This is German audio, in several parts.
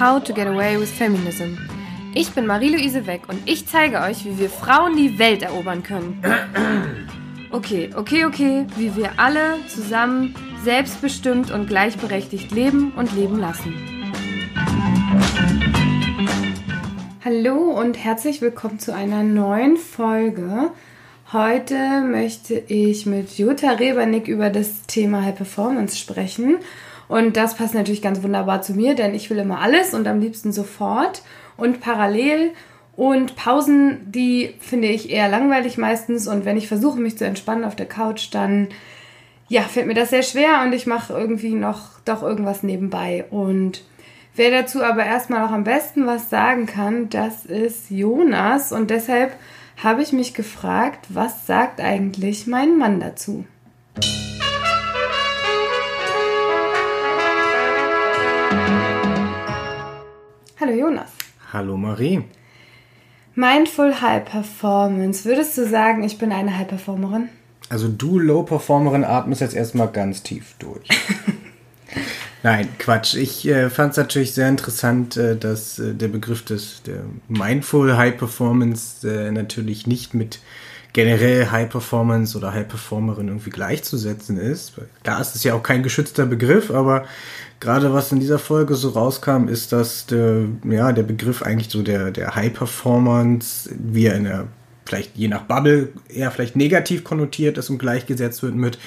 How to Get Away with Feminism. Ich bin Marie-Louise Weck und ich zeige euch, wie wir Frauen die Welt erobern können. Okay, okay, okay, wie wir alle zusammen selbstbestimmt und gleichberechtigt leben und leben lassen. Hallo und herzlich willkommen zu einer neuen Folge. Heute möchte ich mit Jutta Rebernick über das Thema High Performance sprechen. Und das passt natürlich ganz wunderbar zu mir, denn ich will immer alles und am liebsten sofort und parallel. Und Pausen, die finde ich eher langweilig meistens. Und wenn ich versuche, mich zu entspannen auf der Couch, dann ja, fällt mir das sehr schwer und ich mache irgendwie noch doch irgendwas nebenbei. Und wer dazu aber erstmal auch am besten was sagen kann, das ist Jonas. Und deshalb habe ich mich gefragt, was sagt eigentlich mein Mann dazu? Hallo Jonas. Hallo Marie. Mindful High Performance. Würdest du sagen, ich bin eine High Performerin? Also du Low Performerin atmest jetzt erstmal ganz tief durch. Nein, Quatsch. Ich äh, fand es natürlich sehr interessant, äh, dass äh, der Begriff des der Mindful High Performance äh, natürlich nicht mit generell High Performance oder High Performerin irgendwie gleichzusetzen ist. Klar ist es ja auch kein geschützter Begriff, aber gerade was in dieser Folge so rauskam, ist, dass der, ja, der Begriff eigentlich so der, der High Performance, wie er in der, vielleicht je nach Bubble eher vielleicht negativ konnotiert ist und gleichgesetzt wird mit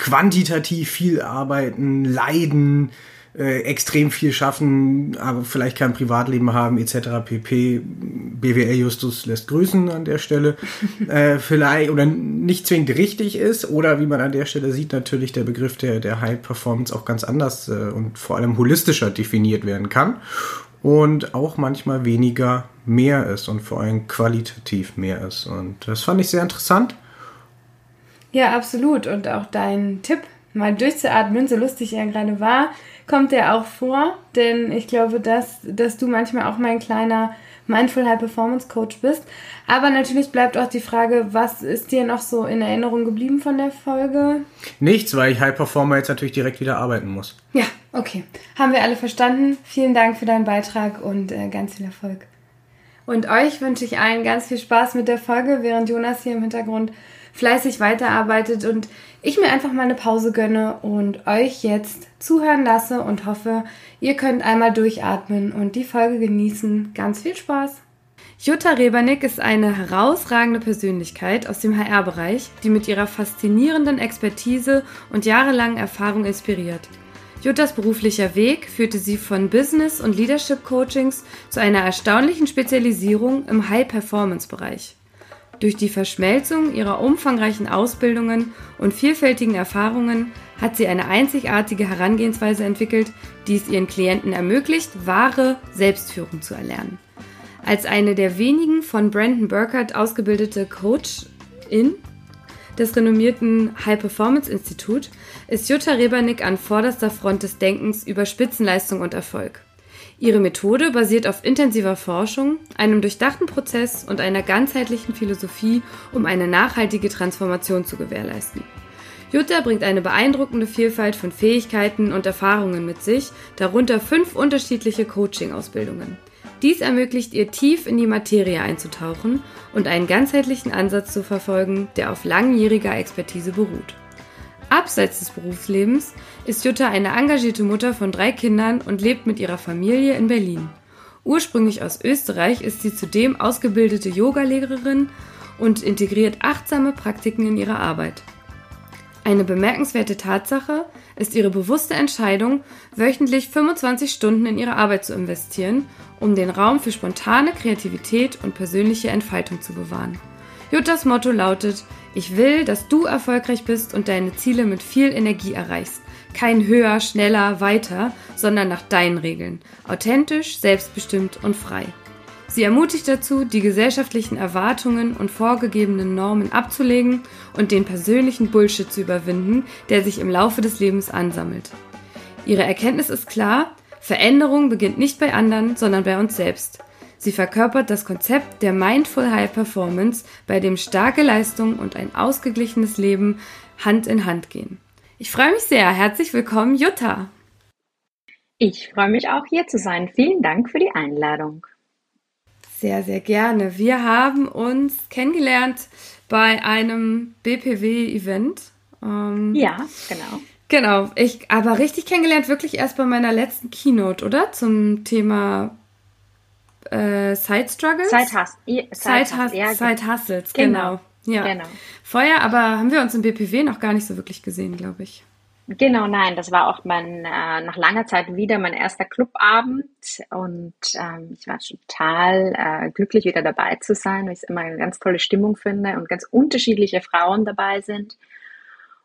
quantitativ viel arbeiten, leiden, äh, extrem viel schaffen, aber vielleicht kein Privatleben haben, etc. pp. BWL Justus lässt grüßen an der Stelle. äh, vielleicht oder nicht zwingend richtig ist, oder wie man an der Stelle sieht, natürlich der Begriff der, der High Performance auch ganz anders äh, und vor allem holistischer definiert werden kann. Und auch manchmal weniger mehr ist und vor allem qualitativ mehr ist. Und das fand ich sehr interessant. Ja, absolut. Und auch dein Tipp, mal durchzuatmen, so lustig er gerade war, kommt der auch vor, denn ich glaube, dass, dass du manchmal auch mein kleiner Mindful High Performance Coach bist. Aber natürlich bleibt auch die Frage, was ist dir noch so in Erinnerung geblieben von der Folge? Nichts, weil ich High Performer jetzt natürlich direkt wieder arbeiten muss. Ja, okay. Haben wir alle verstanden. Vielen Dank für deinen Beitrag und äh, ganz viel Erfolg. Und euch wünsche ich allen ganz viel Spaß mit der Folge, während Jonas hier im Hintergrund fleißig weiterarbeitet und ich mir einfach mal eine Pause gönne und euch jetzt zuhören lasse und hoffe, ihr könnt einmal durchatmen und die Folge genießen. Ganz viel Spaß! Jutta Rebernick ist eine herausragende Persönlichkeit aus dem HR-Bereich, die mit ihrer faszinierenden Expertise und jahrelangen Erfahrung inspiriert. Juttas beruflicher Weg führte sie von Business- und Leadership-Coachings zu einer erstaunlichen Spezialisierung im High-Performance-Bereich. Durch die Verschmelzung ihrer umfangreichen Ausbildungen und vielfältigen Erfahrungen hat sie eine einzigartige Herangehensweise entwickelt, die es ihren Klienten ermöglicht, wahre Selbstführung zu erlernen. Als eine der wenigen von Brandon Burkhardt ausgebildete Coach-In des renommierten High Performance Institut ist Jutta Rebernick an vorderster Front des Denkens über Spitzenleistung und Erfolg. Ihre Methode basiert auf intensiver Forschung, einem durchdachten Prozess und einer ganzheitlichen Philosophie, um eine nachhaltige Transformation zu gewährleisten. Jutta bringt eine beeindruckende Vielfalt von Fähigkeiten und Erfahrungen mit sich, darunter fünf unterschiedliche Coaching-Ausbildungen. Dies ermöglicht ihr tief in die Materie einzutauchen und einen ganzheitlichen Ansatz zu verfolgen, der auf langjähriger Expertise beruht. Abseits des Berufslebens ist Jutta eine engagierte Mutter von drei Kindern und lebt mit ihrer Familie in Berlin. Ursprünglich aus Österreich ist sie zudem ausgebildete Yogalehrerin und integriert achtsame Praktiken in ihre Arbeit. Eine bemerkenswerte Tatsache ist ihre bewusste Entscheidung, wöchentlich 25 Stunden in ihre Arbeit zu investieren, um den Raum für spontane Kreativität und persönliche Entfaltung zu bewahren. Juttas Motto lautet, ich will, dass du erfolgreich bist und deine Ziele mit viel Energie erreichst. Kein höher, schneller, weiter, sondern nach deinen Regeln. Authentisch, selbstbestimmt und frei. Sie ermutigt dazu, die gesellschaftlichen Erwartungen und vorgegebenen Normen abzulegen und den persönlichen Bullshit zu überwinden, der sich im Laufe des Lebens ansammelt. Ihre Erkenntnis ist klar, Veränderung beginnt nicht bei anderen, sondern bei uns selbst. Sie verkörpert das Konzept der Mindful High Performance, bei dem starke Leistung und ein ausgeglichenes Leben Hand in Hand gehen. Ich freue mich sehr. Herzlich willkommen, Jutta. Ich freue mich auch hier zu sein. Vielen Dank für die Einladung. Sehr, sehr gerne. Wir haben uns kennengelernt bei einem BPW-Event. Ähm, ja, genau. Genau. Ich aber richtig kennengelernt wirklich erst bei meiner letzten Keynote, oder? Zum Thema äh, Side Struggles? Side, Hus Side, Side, ja, Side Hustles, genau. genau. Ja. Genau. Vorher aber haben wir uns im BPW noch gar nicht so wirklich gesehen, glaube ich. Genau, nein, das war auch mein, äh, nach langer Zeit wieder mein erster Clubabend und ähm, ich war total äh, glücklich, wieder dabei zu sein, weil ich es immer eine ganz tolle Stimmung finde und ganz unterschiedliche Frauen dabei sind.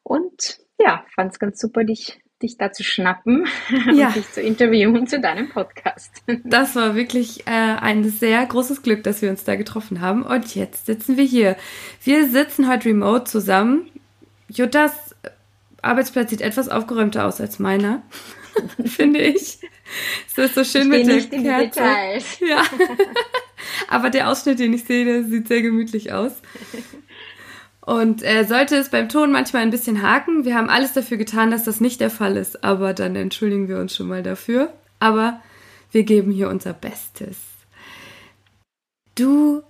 Und ja, fand es ganz super, dich, dich da zu schnappen ja. und dich zu interviewen zu deinem Podcast. Das war wirklich äh, ein sehr großes Glück, dass wir uns da getroffen haben. Und jetzt sitzen wir hier. Wir sitzen heute remote zusammen. Juttas Arbeitsplatz sieht etwas aufgeräumter aus als meiner, finde ich. Es ist so schön ich mit der nicht Kerze. Details. Ja. Aber der Ausschnitt, den ich sehe, der sieht sehr gemütlich aus. Und äh, sollte es beim Ton manchmal ein bisschen haken, wir haben alles dafür getan, dass das nicht der Fall ist, aber dann entschuldigen wir uns schon mal dafür. Aber wir geben hier unser Bestes. Du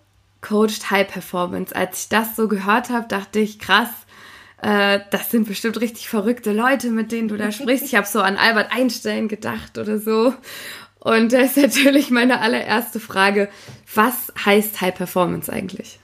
coacht High Performance. Als ich das so gehört habe, dachte ich, krass, äh, das sind bestimmt richtig verrückte Leute, mit denen du da sprichst. Ich habe so an Albert Einstein gedacht oder so. Und da ist natürlich meine allererste Frage, was heißt High Performance eigentlich?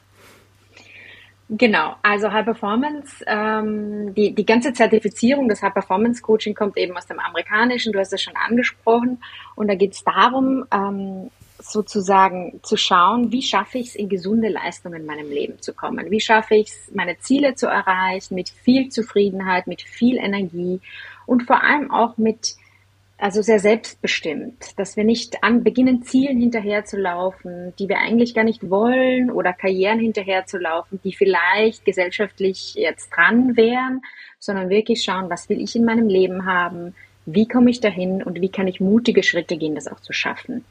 Genau, also High Performance, ähm, die, die ganze Zertifizierung des High Performance Coaching kommt eben aus dem amerikanischen, du hast es schon angesprochen. Und da geht es darum, ähm, sozusagen zu schauen, wie schaffe ich es, in gesunde Leistungen in meinem Leben zu kommen? Wie schaffe ich es, meine Ziele zu erreichen mit viel Zufriedenheit, mit viel Energie und vor allem auch mit, also sehr selbstbestimmt, dass wir nicht an beginnen, Zielen hinterherzulaufen, die wir eigentlich gar nicht wollen oder Karrieren hinterherzulaufen, die vielleicht gesellschaftlich jetzt dran wären, sondern wirklich schauen, was will ich in meinem Leben haben? Wie komme ich dahin und wie kann ich mutige Schritte gehen, das auch zu schaffen?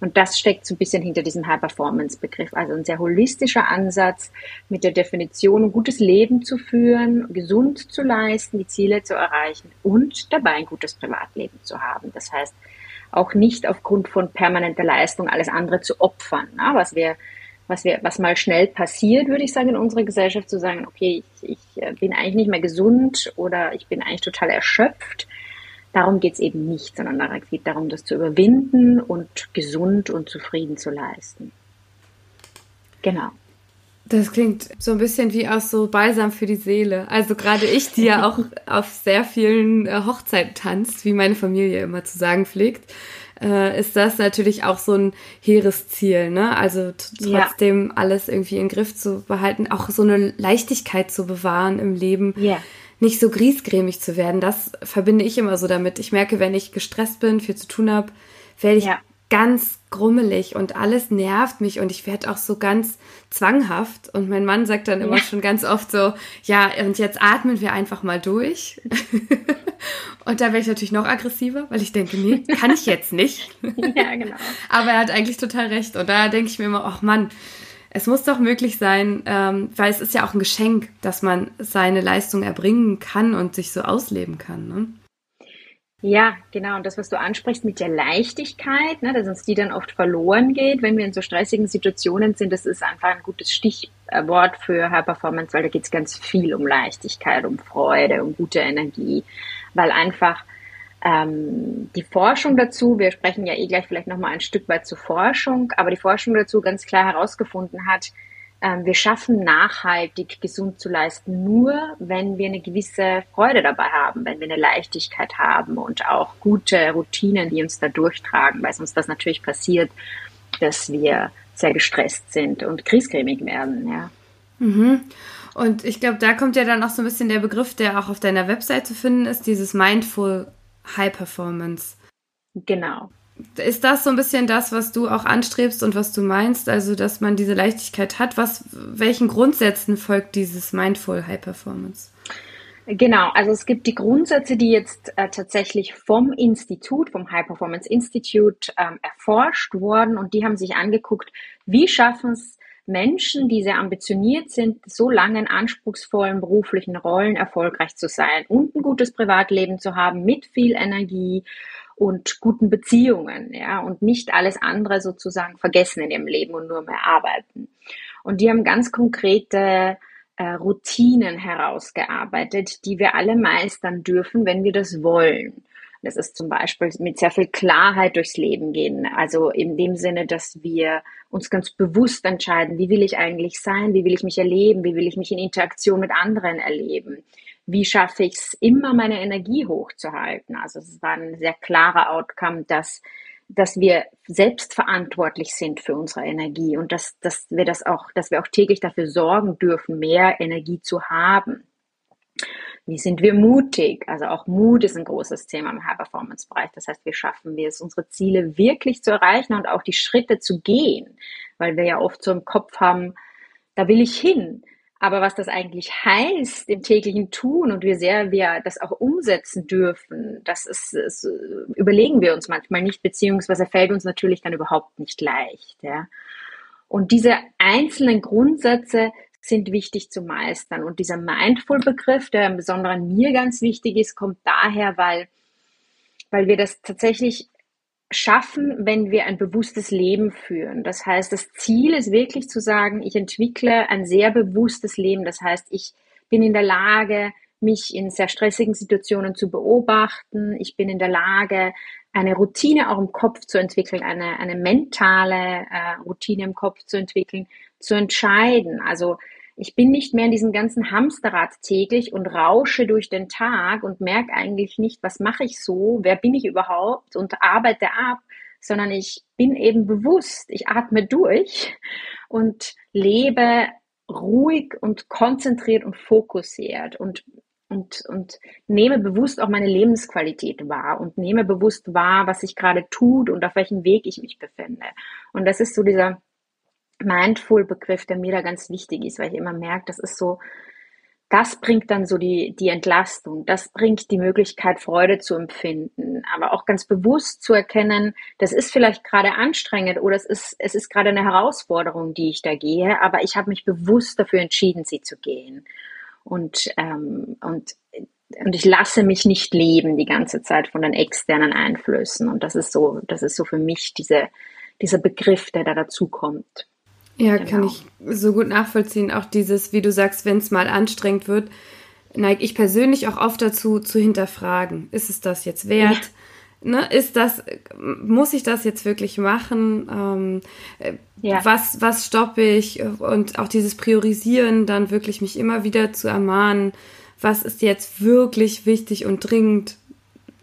Und das steckt so ein bisschen hinter diesem High-Performance-Begriff. Also ein sehr holistischer Ansatz mit der Definition, ein gutes Leben zu führen, gesund zu leisten, die Ziele zu erreichen und dabei ein gutes Privatleben zu haben. Das heißt, auch nicht aufgrund von permanenter Leistung alles andere zu opfern, ne? was wir was wir, was mal schnell passiert, würde ich sagen, in unserer Gesellschaft, zu sagen, okay, ich, ich äh, bin eigentlich nicht mehr gesund oder ich bin eigentlich total erschöpft Darum geht es eben nicht, sondern es geht darum, das zu überwinden und gesund und zufrieden zu leisten. Genau. Das klingt so ein bisschen wie aus so Balsam für die Seele. Also gerade ich, die ja auch auf sehr vielen äh, Hochzeiten tanzt, wie meine Familie immer zu sagen pflegt, äh, ist das natürlich auch so ein hehres Ziel, ne? Also trotzdem ja. alles irgendwie in Griff zu behalten, auch so eine Leichtigkeit zu bewahren im Leben. Ja nicht so griesgrämig zu werden. Das verbinde ich immer so damit. Ich merke, wenn ich gestresst bin, viel zu tun habe, werde ich ja. ganz grummelig und alles nervt mich und ich werde auch so ganz zwanghaft. Und mein Mann sagt dann immer ja. schon ganz oft so, ja, und jetzt atmen wir einfach mal durch. und da werde ich natürlich noch aggressiver, weil ich denke, nee, kann ich jetzt nicht. ja, genau. Aber er hat eigentlich total recht. Und da denke ich mir immer, ach Mann, es muss doch möglich sein, ähm, weil es ist ja auch ein Geschenk, dass man seine Leistung erbringen kann und sich so ausleben kann. Ne? Ja, genau. Und das, was du ansprichst mit der Leichtigkeit, ne, dass uns die dann oft verloren geht, wenn wir in so stressigen Situationen sind, das ist einfach ein gutes Stichwort für High Performance, weil da geht es ganz viel um Leichtigkeit, um Freude, um gute Energie, weil einfach ähm, die Forschung dazu, wir sprechen ja eh gleich vielleicht nochmal ein Stück weit zur Forschung, aber die Forschung dazu ganz klar herausgefunden hat, ähm, wir schaffen nachhaltig gesund zu leisten, nur wenn wir eine gewisse Freude dabei haben, wenn wir eine Leichtigkeit haben und auch gute Routinen, die uns da durchtragen, weil sonst das natürlich passiert, dass wir sehr gestresst sind und kriescremig werden, ja. Mhm. Und ich glaube, da kommt ja dann auch so ein bisschen der Begriff, der auch auf deiner Website zu finden ist, dieses Mindful High Performance. Genau. Ist das so ein bisschen das, was du auch anstrebst und was du meinst, also dass man diese Leichtigkeit hat? Was, welchen Grundsätzen folgt dieses Mindful High Performance? Genau, also es gibt die Grundsätze, die jetzt äh, tatsächlich vom Institut, vom High Performance Institute ähm, erforscht wurden und die haben sich angeguckt, wie schaffen es Menschen, die sehr ambitioniert sind, so lange in anspruchsvollen beruflichen Rollen erfolgreich zu sein und ein gutes Privatleben zu haben mit viel Energie und guten Beziehungen, ja, und nicht alles andere sozusagen vergessen in ihrem Leben und nur mehr arbeiten. Und die haben ganz konkrete äh, Routinen herausgearbeitet, die wir alle meistern dürfen, wenn wir das wollen. Das ist zum Beispiel mit sehr viel Klarheit durchs Leben gehen. Also in dem Sinne, dass wir uns ganz bewusst entscheiden, wie will ich eigentlich sein, wie will ich mich erleben, wie will ich mich in Interaktion mit anderen erleben. Wie schaffe ich es, immer meine Energie hochzuhalten? Also es war ein sehr klarer Outcome, dass dass wir selbst verantwortlich sind für unsere Energie und dass, dass wir das auch, dass wir auch täglich dafür sorgen dürfen, mehr Energie zu haben. Wie sind wir mutig? Also auch Mut ist ein großes Thema im High-Performance-Bereich. Das heißt, wie schaffen wir es, unsere Ziele wirklich zu erreichen und auch die Schritte zu gehen? Weil wir ja oft so im Kopf haben, da will ich hin. Aber was das eigentlich heißt im täglichen Tun und wie sehr wir das auch umsetzen dürfen, das ist, ist überlegen wir uns manchmal nicht, beziehungsweise fällt uns natürlich dann überhaupt nicht leicht. Ja. Und diese einzelnen Grundsätze sind wichtig zu meistern. Und dieser Mindful-Begriff, der im Besonderen mir ganz wichtig ist, kommt daher, weil, weil wir das tatsächlich schaffen, wenn wir ein bewusstes Leben führen. Das heißt, das Ziel ist wirklich zu sagen, ich entwickle ein sehr bewusstes Leben. Das heißt, ich bin in der Lage, mich in sehr stressigen Situationen zu beobachten. Ich bin in der Lage, eine Routine auch im Kopf zu entwickeln, eine, eine mentale äh, Routine im Kopf zu entwickeln, zu entscheiden. Also ich bin nicht mehr in diesem ganzen Hamsterrad täglich und rausche durch den Tag und merke eigentlich nicht, was mache ich so, wer bin ich überhaupt und arbeite ab, sondern ich bin eben bewusst, ich atme durch und lebe ruhig und konzentriert und fokussiert und und, und nehme bewusst auch meine Lebensqualität wahr und nehme bewusst wahr, was sich gerade tut und auf welchem Weg ich mich befinde. Und das ist so dieser Mindful-Begriff, der mir da ganz wichtig ist, weil ich immer merke, das ist so, das bringt dann so die, die Entlastung, das bringt die Möglichkeit, Freude zu empfinden, aber auch ganz bewusst zu erkennen, das ist vielleicht gerade anstrengend oder es ist, es ist gerade eine Herausforderung, die ich da gehe, aber ich habe mich bewusst dafür entschieden, sie zu gehen. Und, ähm, und, und ich lasse mich nicht leben die ganze Zeit von den externen Einflüssen. Und das ist so, das ist so für mich diese, dieser Begriff, der da dazu kommt. Ja, genau. kann ich so gut nachvollziehen. Auch dieses, wie du sagst, wenn es mal anstrengend wird, neige ich persönlich auch oft dazu, zu hinterfragen. Ist es das jetzt wert? Ja. Ne, ist das, muss ich das jetzt wirklich machen? Ähm, äh, ja. Was, was stoppe ich? Und auch dieses Priorisieren, dann wirklich mich immer wieder zu ermahnen, was ist jetzt wirklich wichtig und dringend.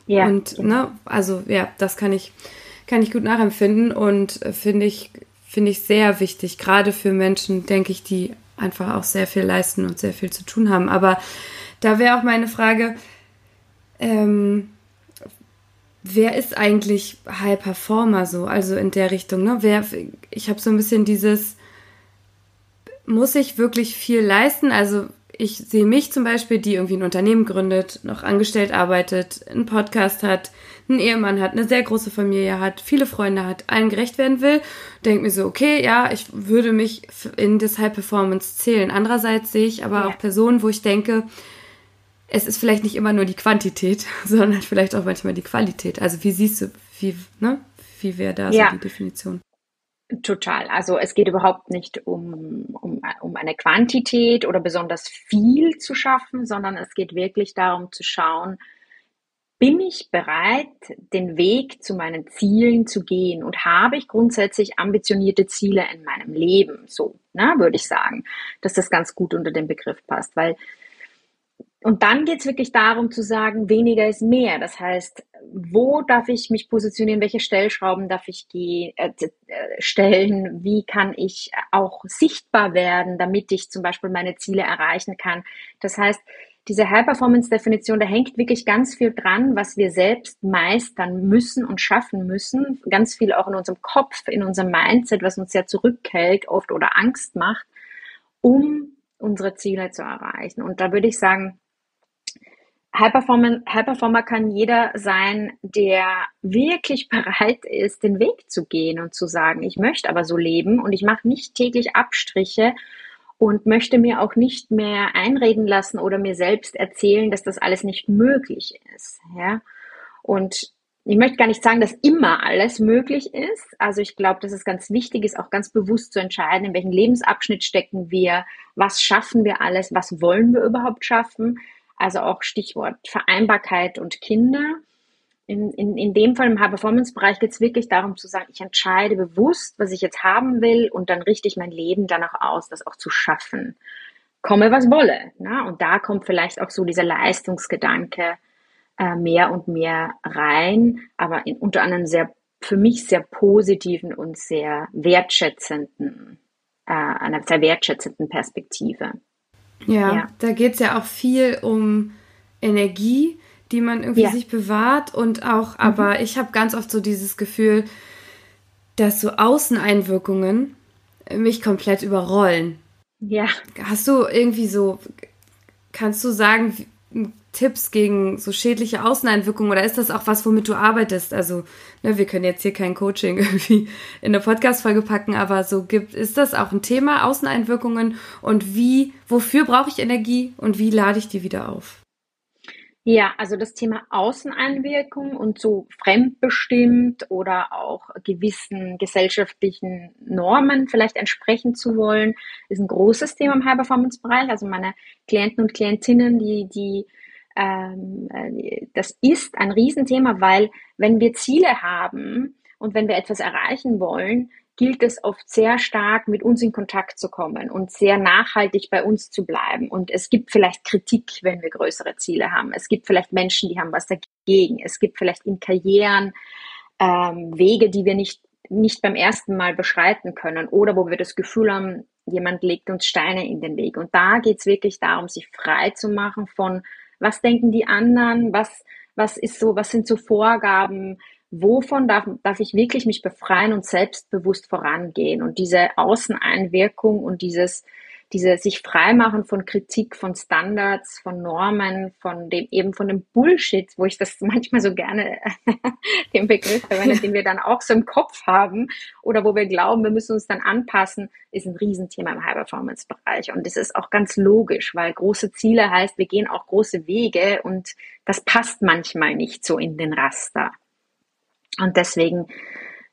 Ja. Und, ne, also, ja, das kann ich, kann ich gut nachempfinden und äh, finde ich finde ich sehr wichtig, gerade für Menschen, denke ich, die einfach auch sehr viel leisten und sehr viel zu tun haben. Aber da wäre auch meine Frage, ähm, wer ist eigentlich High Performer so, also in der Richtung, ne? Wer, ich habe so ein bisschen dieses, muss ich wirklich viel leisten? Also ich sehe mich zum Beispiel, die irgendwie ein Unternehmen gründet, noch angestellt arbeitet, einen Podcast hat, einen Ehemann hat, eine sehr große Familie hat, viele Freunde hat, allen gerecht werden will, denke mir so, okay, ja, ich würde mich in das High Performance zählen. Andererseits sehe ich aber ja. auch Personen, wo ich denke, es ist vielleicht nicht immer nur die Quantität, sondern vielleicht auch manchmal die Qualität. Also wie siehst du, wie, ne? Wie wäre da ja. so die Definition? Total. Also es geht überhaupt nicht um, um, um eine Quantität oder besonders viel zu schaffen, sondern es geht wirklich darum zu schauen, bin ich bereit, den Weg zu meinen Zielen zu gehen und habe ich grundsätzlich ambitionierte Ziele in meinem Leben? So, ne, würde ich sagen, dass das ganz gut unter den Begriff passt, weil und dann geht es wirklich darum zu sagen, weniger ist mehr. Das heißt, wo darf ich mich positionieren, welche Stellschrauben darf ich äh, äh, stellen, wie kann ich auch sichtbar werden, damit ich zum Beispiel meine Ziele erreichen kann. Das heißt, diese High-Performance-Definition, da hängt wirklich ganz viel dran, was wir selbst meistern müssen und schaffen müssen. Ganz viel auch in unserem Kopf, in unserem Mindset, was uns ja zurückhält oft oder Angst macht, um unsere Ziele zu erreichen. Und da würde ich sagen, High Performer, High kann jeder sein, der wirklich bereit ist, den Weg zu gehen und zu sagen, ich möchte aber so leben und ich mache nicht täglich Abstriche und möchte mir auch nicht mehr einreden lassen oder mir selbst erzählen, dass das alles nicht möglich ist. Ja? Und ich möchte gar nicht sagen, dass immer alles möglich ist. Also ich glaube, dass es ganz wichtig ist, auch ganz bewusst zu entscheiden, in welchem Lebensabschnitt stecken wir, was schaffen wir alles, was wollen wir überhaupt schaffen. Also auch Stichwort Vereinbarkeit und Kinder. In, in, in dem Fall im High-Performance-Bereich geht es wirklich darum zu sagen, ich entscheide bewusst, was ich jetzt haben will und dann richte ich mein Leben danach aus, das auch zu schaffen. Komme, was wolle. Ne? Und da kommt vielleicht auch so dieser Leistungsgedanke äh, mehr und mehr rein, aber in, unter anderem sehr, für mich sehr positiven und sehr wertschätzenden, äh, einer sehr wertschätzenden Perspektive. Ja, ja. da geht es ja auch viel um Energie, die man irgendwie ja. sich bewahrt und auch, mhm. aber ich habe ganz oft so dieses Gefühl, dass so Außeneinwirkungen mich komplett überrollen. Ja. Hast du irgendwie so, kannst du sagen, Tipps gegen so schädliche Außeneinwirkungen oder ist das auch was, womit du arbeitest? Also, ne, wir können jetzt hier kein Coaching irgendwie in der Podcast-Folge packen, aber so gibt, ist das auch ein Thema, Außeneinwirkungen und wie, wofür brauche ich Energie und wie lade ich die wieder auf? Ja, also das Thema Außeneinwirkung und so fremdbestimmt oder auch gewissen gesellschaftlichen Normen vielleicht entsprechen zu wollen, ist ein großes Thema im High-Performance-Bereich. Also meine Klienten und Klientinnen, die, die ähm, äh, das ist ein Riesenthema, weil wenn wir Ziele haben und wenn wir etwas erreichen wollen, gilt es oft sehr stark, mit uns in Kontakt zu kommen und sehr nachhaltig bei uns zu bleiben. Und es gibt vielleicht Kritik, wenn wir größere Ziele haben. Es gibt vielleicht Menschen, die haben was dagegen. Es gibt vielleicht in Karrieren ähm, Wege, die wir nicht, nicht beim ersten Mal beschreiten können oder wo wir das Gefühl haben, jemand legt uns Steine in den Weg. Und da geht es wirklich darum, sich frei zu machen von was denken die anderen, was, was ist so, was sind so Vorgaben, wovon darf, darf ich wirklich mich befreien und selbstbewusst vorangehen und diese Außeneinwirkung und dieses diese sich freimachen von Kritik, von Standards, von Normen, von dem eben von dem Bullshit, wo ich das manchmal so gerne den Begriff verwende, den wir dann auch so im Kopf haben oder wo wir glauben, wir müssen uns dann anpassen, ist ein Riesenthema im High-Performance-Bereich. Und das ist auch ganz logisch, weil große Ziele heißt, wir gehen auch große Wege und das passt manchmal nicht so in den Raster. Und deswegen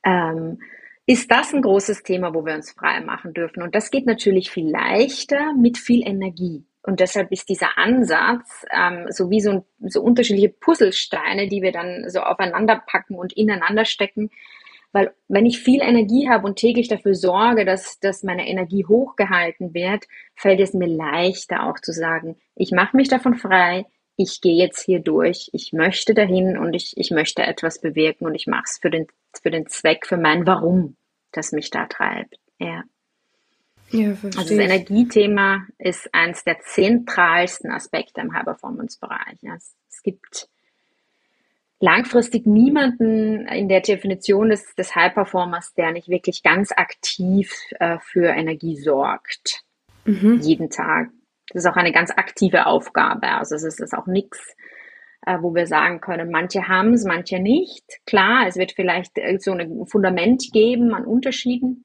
ähm, ist das ein großes Thema, wo wir uns frei machen dürfen. Und das geht natürlich viel leichter mit viel Energie. Und deshalb ist dieser Ansatz ähm, so wie so, so unterschiedliche Puzzlesteine, die wir dann so aufeinander packen und ineinander stecken. Weil wenn ich viel Energie habe und täglich dafür sorge, dass, dass meine Energie hochgehalten wird, fällt es mir leichter auch zu sagen, ich mache mich davon frei, ich gehe jetzt hier durch, ich möchte dahin und ich, ich möchte etwas bewirken und ich mache es für den, für den Zweck, für mein Warum das mich da treibt. Ja. Ja, also das Energiethema ist eines der zentralsten Aspekte im High-Performance-Bereich. Ja, es, es, gibt langfristig niemanden in der Definition des, des High-Performers, der nicht wirklich ganz aktiv äh, für Energie sorgt. Mhm. Jeden Tag. Das ist auch eine ganz aktive Aufgabe. Also es ist, auch nichts, äh, wo wir sagen können, manche haben es, manche nicht. Klar, es wird vielleicht äh, so ein Fundament geben an Unterschieden,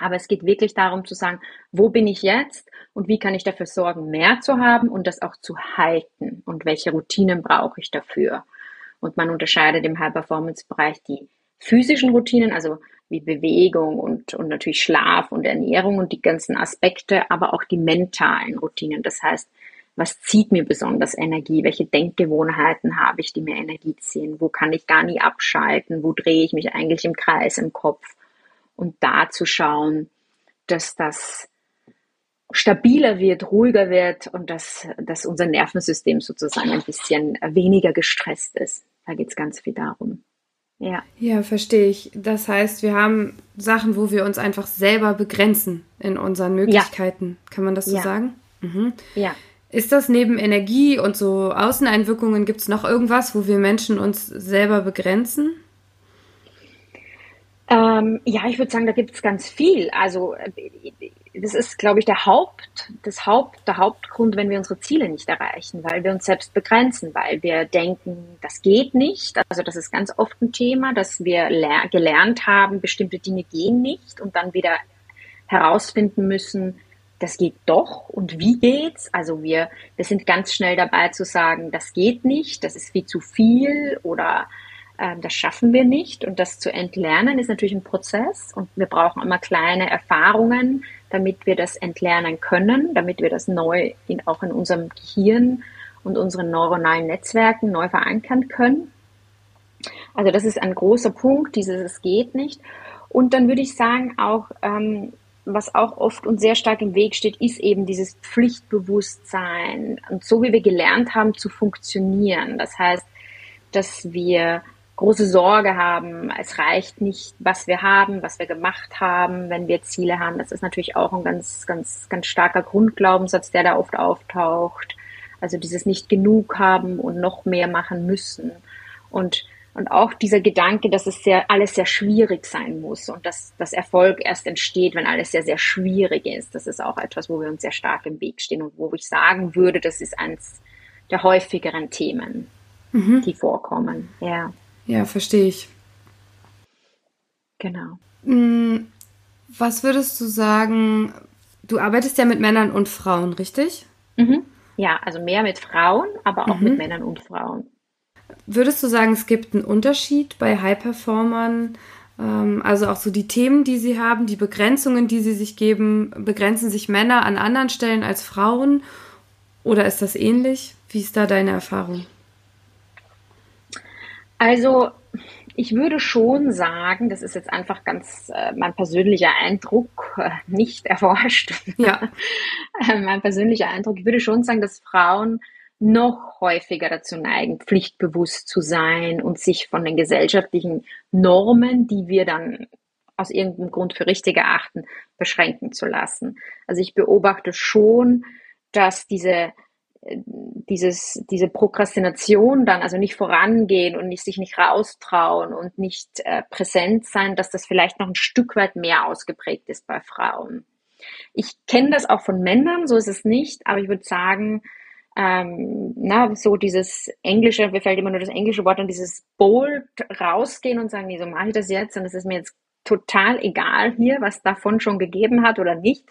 aber es geht wirklich darum zu sagen, wo bin ich jetzt und wie kann ich dafür sorgen, mehr zu haben und das auch zu halten und welche Routinen brauche ich dafür. Und man unterscheidet im High-Performance-Bereich die physischen Routinen, also wie Bewegung und, und natürlich Schlaf und Ernährung und die ganzen Aspekte, aber auch die mentalen Routinen. Das heißt, was zieht mir besonders Energie, welche Denkgewohnheiten habe ich, die mir Energie ziehen, wo kann ich gar nie abschalten, wo drehe ich mich eigentlich im Kreis im Kopf und da zu schauen, dass das stabiler wird, ruhiger wird und dass, dass unser Nervensystem sozusagen ein bisschen weniger gestresst ist. Da geht es ganz viel darum. Ja. Ja, verstehe ich. Das heißt, wir haben Sachen, wo wir uns einfach selber begrenzen in unseren Möglichkeiten. Ja. Kann man das so ja. sagen? Mhm. Ja. Ist das neben Energie und so Außeneinwirkungen, gibt es noch irgendwas, wo wir Menschen uns selber begrenzen? Ähm, ja, ich würde sagen, da gibt es ganz viel. Also das ist, glaube ich, der Haupt, das Haupt, der Hauptgrund, wenn wir unsere Ziele nicht erreichen, weil wir uns selbst begrenzen, weil wir denken, das geht nicht. Also das ist ganz oft ein Thema, dass wir gelernt haben, bestimmte Dinge gehen nicht und dann wieder herausfinden müssen, das geht doch und wie geht's? Also wir, wir sind ganz schnell dabei zu sagen, das geht nicht, das ist viel zu viel oder das schaffen wir nicht. Und das zu entlernen ist natürlich ein Prozess und wir brauchen immer kleine Erfahrungen, damit wir das entlernen können, damit wir das neu in, auch in unserem Gehirn und unseren neuronalen Netzwerken neu verankern können. Also das ist ein großer Punkt, dieses es geht nicht. Und dann würde ich sagen auch, ähm, was auch oft und sehr stark im Weg steht, ist eben dieses Pflichtbewusstsein und so wie wir gelernt haben zu funktionieren. Das heißt, dass wir große Sorge haben, es reicht nicht, was wir haben, was wir gemacht haben, wenn wir Ziele haben. Das ist natürlich auch ein ganz, ganz, ganz starker Grundglaubenssatz, der da oft auftaucht. Also dieses nicht genug haben und noch mehr machen müssen. Und und auch dieser Gedanke, dass es sehr, alles sehr schwierig sein muss und dass das Erfolg erst entsteht, wenn alles sehr, sehr schwierig ist. Das ist auch etwas, wo wir uns sehr stark im Weg stehen und wo ich sagen würde, das ist eines der häufigeren Themen, mhm. die vorkommen. Ja. Ja, verstehe ich. Genau. Mm, was würdest du sagen? Du arbeitest ja mit Männern und Frauen, richtig? Mhm. Ja, also mehr mit Frauen, aber auch mhm. mit Männern und Frauen. Würdest du sagen, es gibt einen Unterschied bei High-Performern? Ähm, also auch so die Themen, die sie haben, die Begrenzungen, die sie sich geben, begrenzen sich Männer an anderen Stellen als Frauen? Oder ist das ähnlich? Wie ist da deine Erfahrung? Also ich würde schon sagen, das ist jetzt einfach ganz äh, mein persönlicher Eindruck, äh, nicht erforscht. Ja. mein persönlicher Eindruck. Ich würde schon sagen, dass Frauen noch häufiger dazu neigen, pflichtbewusst zu sein und sich von den gesellschaftlichen Normen, die wir dann aus irgendeinem Grund für richtig erachten, beschränken zu lassen. Also ich beobachte schon, dass diese äh, dieses, diese Prokrastination dann, also nicht vorangehen und nicht, sich nicht raustrauen und nicht äh, präsent sein, dass das vielleicht noch ein Stück weit mehr ausgeprägt ist bei Frauen. Ich kenne das auch von Männern, so ist es nicht, aber ich würde sagen, ähm, na, so dieses englische, mir fällt immer nur das englische Wort und dieses bold rausgehen und sagen, nee, so mache ich das jetzt und es ist mir jetzt total egal hier, was davon schon gegeben hat oder nicht.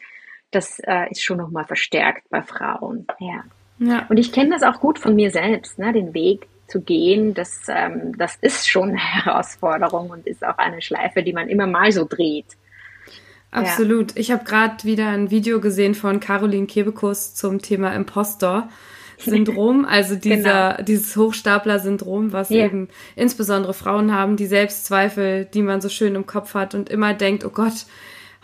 Das äh, ist schon nochmal verstärkt bei Frauen. Ja. Ja. Und ich kenne das auch gut von mir selbst, ne, den Weg zu gehen, das, ähm, das ist schon eine Herausforderung und ist auch eine Schleife, die man immer mal so dreht. Absolut. Ja. Ich habe gerade wieder ein Video gesehen von Caroline Kebekus zum Thema Impostor. Syndrom, also dieser, genau. dieses Hochstapler-Syndrom, was ja. eben insbesondere Frauen haben, die Selbstzweifel, die man so schön im Kopf hat und immer denkt, oh Gott,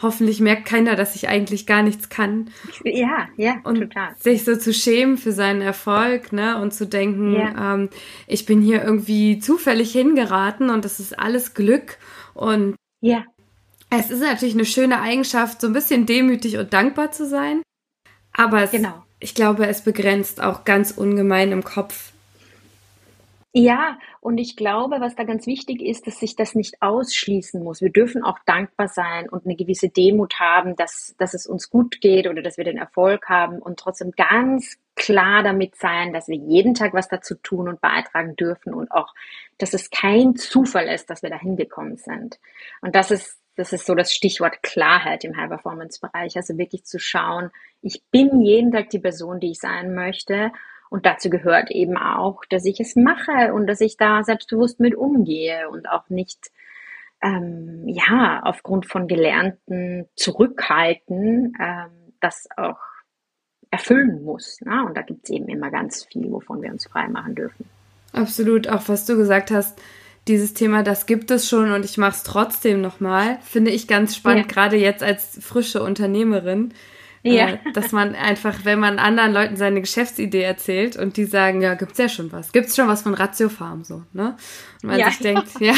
hoffentlich merkt keiner, dass ich eigentlich gar nichts kann. Ja, ja, und total. Sich so zu schämen für seinen Erfolg, ne, und zu denken, ja. ähm, ich bin hier irgendwie zufällig hingeraten und das ist alles Glück und ja. Es ist natürlich eine schöne Eigenschaft, so ein bisschen demütig und dankbar zu sein. Aber es genau ich glaube, es begrenzt auch ganz ungemein im Kopf. Ja, und ich glaube, was da ganz wichtig ist, dass sich das nicht ausschließen muss. Wir dürfen auch dankbar sein und eine gewisse Demut haben, dass, dass es uns gut geht oder dass wir den Erfolg haben und trotzdem ganz klar damit sein, dass wir jeden Tag was dazu tun und beitragen dürfen und auch, dass es kein Zufall ist, dass wir da hingekommen sind. Und das ist das ist so das Stichwort Klarheit im High-Performance-Bereich. Also wirklich zu schauen, ich bin jeden Tag die Person, die ich sein möchte. Und dazu gehört eben auch, dass ich es mache und dass ich da selbstbewusst mit umgehe und auch nicht, ähm, ja, aufgrund von gelernten Zurückhalten ähm, das auch erfüllen muss. Ne? Und da gibt es eben immer ganz viel, wovon wir uns frei machen dürfen. Absolut, auch was du gesagt hast, dieses Thema, das gibt es schon und ich mache es trotzdem nochmal, finde ich ganz spannend, ja. gerade jetzt als frische Unternehmerin. Äh, ja. Äh, dass man einfach, wenn man anderen Leuten seine Geschäftsidee erzählt und die sagen, ja, gibt's ja schon was, gibt's schon was von Ratio Farm so, ne? Und man ja. sich denkt, ja,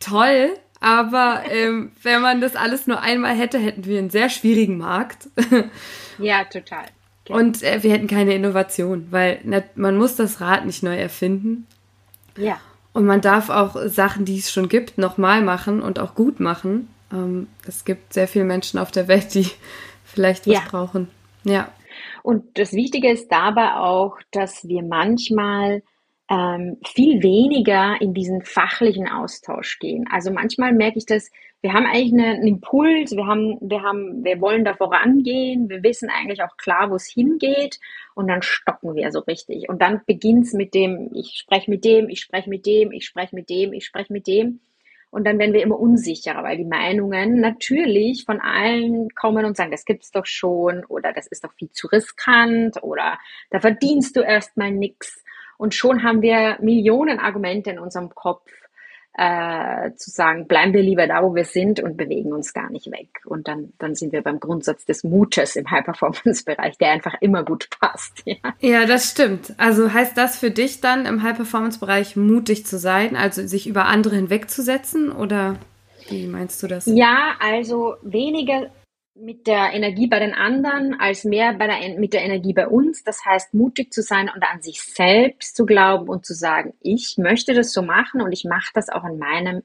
toll, aber ähm, wenn man das alles nur einmal hätte, hätten wir einen sehr schwierigen Markt. ja, total. Okay. Und äh, wir hätten keine Innovation, weil man muss das Rad nicht neu erfinden. Ja. Und man darf auch Sachen, die es schon gibt, nochmal machen und auch gut machen. Ähm, es gibt sehr viele Menschen auf der Welt, die vielleicht was ja. brauchen. Ja. Und das Wichtige ist dabei auch, dass wir manchmal ähm, viel weniger in diesen fachlichen Austausch gehen. Also manchmal merke ich das, wir haben eigentlich einen Impuls, wir haben, wir haben, wir wollen da vorangehen, wir wissen eigentlich auch klar, wo es hingeht und dann stocken wir so richtig. Und dann beginnt es mit dem, ich spreche mit dem, ich spreche mit dem, ich spreche mit dem, ich spreche mit dem. Und dann werden wir immer unsicherer, weil die Meinungen natürlich von allen kommen und sagen, das gibt's doch schon oder das ist doch viel zu riskant oder da verdienst du erstmal nix. Und schon haben wir Millionen Argumente in unserem Kopf, äh, zu sagen, bleiben wir lieber da, wo wir sind und bewegen uns gar nicht weg. Und dann, dann sind wir beim Grundsatz des Mutes im High-Performance-Bereich, der einfach immer gut passt. Ja. ja, das stimmt. Also heißt das für dich dann im High-Performance-Bereich mutig zu sein, also sich über andere hinwegzusetzen oder wie meinst du das? Ja, also weniger mit der Energie bei den anderen als mehr bei der, mit der Energie bei uns. Das heißt, mutig zu sein und an sich selbst zu glauben und zu sagen, ich möchte das so machen und ich mache das auch in meinem,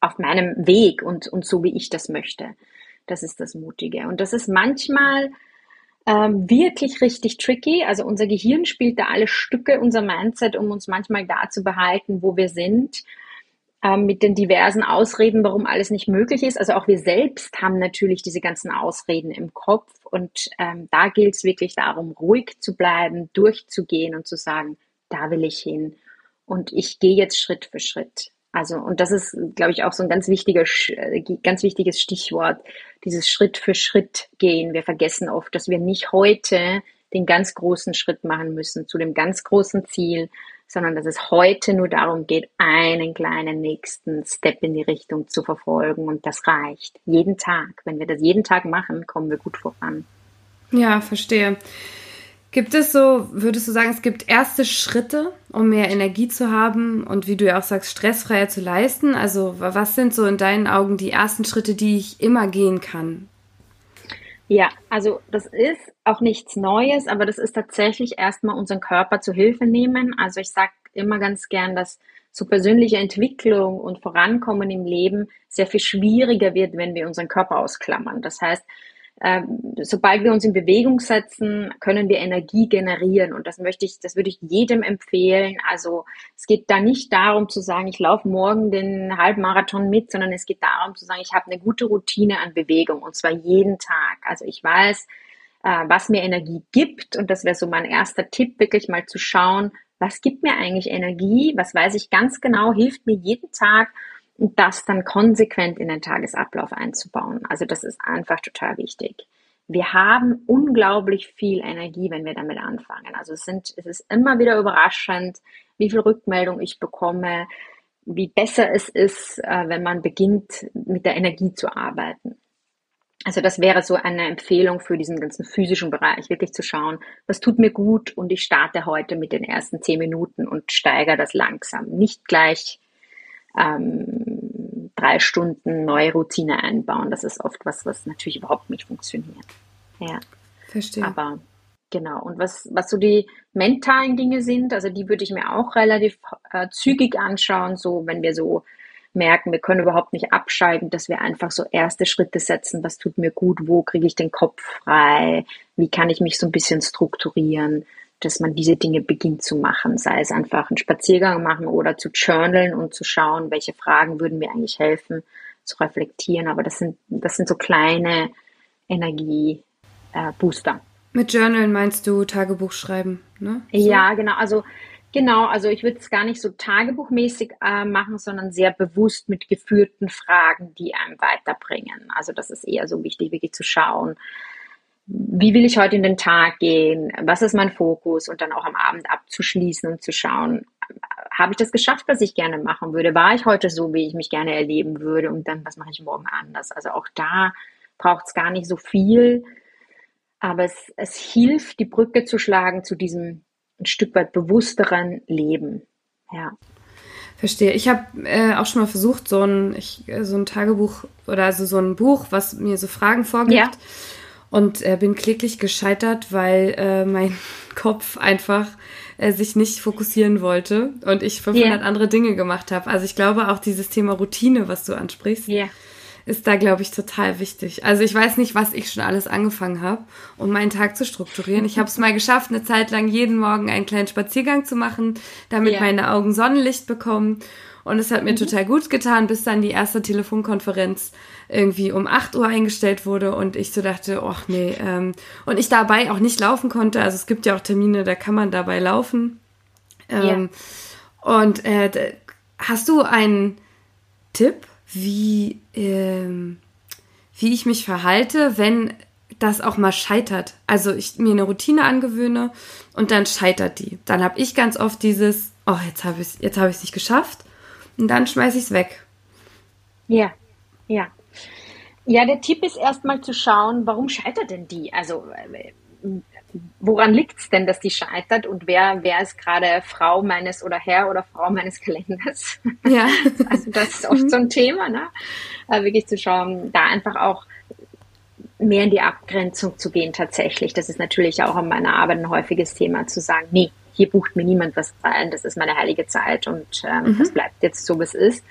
auf meinem Weg und, und so, wie ich das möchte. Das ist das Mutige. Und das ist manchmal ähm, wirklich richtig tricky. Also unser Gehirn spielt da alle Stücke, unser Mindset, um uns manchmal da zu behalten, wo wir sind mit den diversen Ausreden, warum alles nicht möglich ist. Also auch wir selbst haben natürlich diese ganzen Ausreden im Kopf und ähm, da gilt es wirklich darum, ruhig zu bleiben, durchzugehen und zu sagen, da will ich hin und ich gehe jetzt Schritt für Schritt. Also, und das ist, glaube ich, auch so ein ganz wichtiger, äh, ganz wichtiges Stichwort, dieses Schritt für Schritt gehen. Wir vergessen oft, dass wir nicht heute den ganz großen Schritt machen müssen zu dem ganz großen Ziel, sondern dass es heute nur darum geht, einen kleinen nächsten Step in die Richtung zu verfolgen und das reicht. Jeden Tag. Wenn wir das jeden Tag machen, kommen wir gut voran. Ja, verstehe. Gibt es so, würdest du sagen, es gibt erste Schritte, um mehr Energie zu haben und wie du ja auch sagst, stressfreier zu leisten? Also was sind so in deinen Augen die ersten Schritte, die ich immer gehen kann? Ja, also das ist auch nichts Neues, aber das ist tatsächlich erstmal unseren Körper zu Hilfe nehmen. Also ich sage immer ganz gern, dass so persönliche Entwicklung und Vorankommen im Leben sehr viel schwieriger wird, wenn wir unseren Körper ausklammern. Das heißt, sobald wir uns in Bewegung setzen, können wir Energie generieren. Und das möchte ich, das würde ich jedem empfehlen. Also es geht da nicht darum zu sagen, ich laufe morgen den Halbmarathon mit, sondern es geht darum zu sagen, ich habe eine gute Routine an Bewegung und zwar jeden Tag. Also ich weiß, äh, was mir Energie gibt. Und das wäre so mein erster Tipp, wirklich mal zu schauen, was gibt mir eigentlich Energie, was weiß ich ganz genau, hilft mir jeden Tag das dann konsequent in den Tagesablauf einzubauen. Also das ist einfach total wichtig. Wir haben unglaublich viel Energie, wenn wir damit anfangen. Also es, sind, es ist immer wieder überraschend, wie viel Rückmeldung ich bekomme, wie besser es ist, äh, wenn man beginnt, mit der Energie zu arbeiten. Also das wäre so eine Empfehlung für diesen ganzen physischen Bereich, wirklich zu schauen, was tut mir gut und ich starte heute mit den ersten zehn Minuten und steigere das langsam. Nicht gleich ähm, drei Stunden neue Routine einbauen. Das ist oft was, was natürlich überhaupt nicht funktioniert. Ja. Verstehe. Aber genau. Und was, was so die mentalen Dinge sind, also die würde ich mir auch relativ äh, zügig anschauen, so wenn wir so merken, wir können überhaupt nicht abschalten, dass wir einfach so erste Schritte setzen, was tut mir gut, wo kriege ich den Kopf frei, wie kann ich mich so ein bisschen strukturieren, dass man diese Dinge beginnt zu machen, sei es einfach einen Spaziergang machen oder zu journalen und zu schauen, welche Fragen würden mir eigentlich helfen, zu reflektieren. Aber das sind, das sind so kleine Energiebooster. Mit Journalen meinst du Tagebuch schreiben, ne? So? Ja, genau. Also Genau, also ich würde es gar nicht so tagebuchmäßig äh, machen, sondern sehr bewusst mit geführten Fragen, die einem weiterbringen. Also das ist eher so wichtig, wirklich zu schauen, wie will ich heute in den Tag gehen, was ist mein Fokus und dann auch am Abend abzuschließen und zu schauen, habe ich das geschafft, was ich gerne machen würde? War ich heute so, wie ich mich gerne erleben würde? Und dann, was mache ich morgen anders? Also auch da braucht es gar nicht so viel, aber es, es hilft, die Brücke zu schlagen zu diesem ein Stück weit bewussteren Leben. Ja. Verstehe. Ich habe äh, auch schon mal versucht, so ein, ich, äh, so ein Tagebuch oder also so ein Buch, was mir so Fragen vorgibt. Ja. Und äh, bin kläglich gescheitert, weil äh, mein Kopf einfach äh, sich nicht fokussieren wollte und ich 500 yeah. andere Dinge gemacht habe. Also ich glaube auch dieses Thema Routine, was du ansprichst, yeah. ist da, glaube ich, total wichtig. Also ich weiß nicht, was ich schon alles angefangen habe, um meinen Tag zu strukturieren. Ich habe es mal geschafft, eine Zeit lang jeden Morgen einen kleinen Spaziergang zu machen, damit ja. meine Augen Sonnenlicht bekommen. Und es hat mir mhm. total gut getan, bis dann die erste Telefonkonferenz irgendwie um 8 Uhr eingestellt wurde und ich so dachte, ach nee, ähm, und ich dabei auch nicht laufen konnte. Also es gibt ja auch Termine, da kann man dabei laufen. Ähm, ja. Und äh, hast du einen Tipp, wie, ähm, wie ich mich verhalte, wenn das auch mal scheitert. Also ich mir eine Routine angewöhne und dann scheitert die. Dann habe ich ganz oft dieses, oh, jetzt habe ich es nicht geschafft und dann schmeiße ich es weg. Ja, ja. Ja, der Tipp ist erstmal zu schauen, warum scheitert denn die? Also äh, woran liegt es denn, dass die scheitert und wer, wer ist gerade Frau meines oder Herr oder Frau meines Kalenders? Ja. also das ist oft so ein Thema, ne? Aber wirklich zu schauen, da einfach auch mehr in die Abgrenzung zu gehen tatsächlich. Das ist natürlich auch in meiner Arbeit ein häufiges Thema, zu sagen, nee, hier bucht mir niemand was zahlen, das ist meine heilige Zeit und ähm, mhm. das bleibt jetzt so, wie es ist.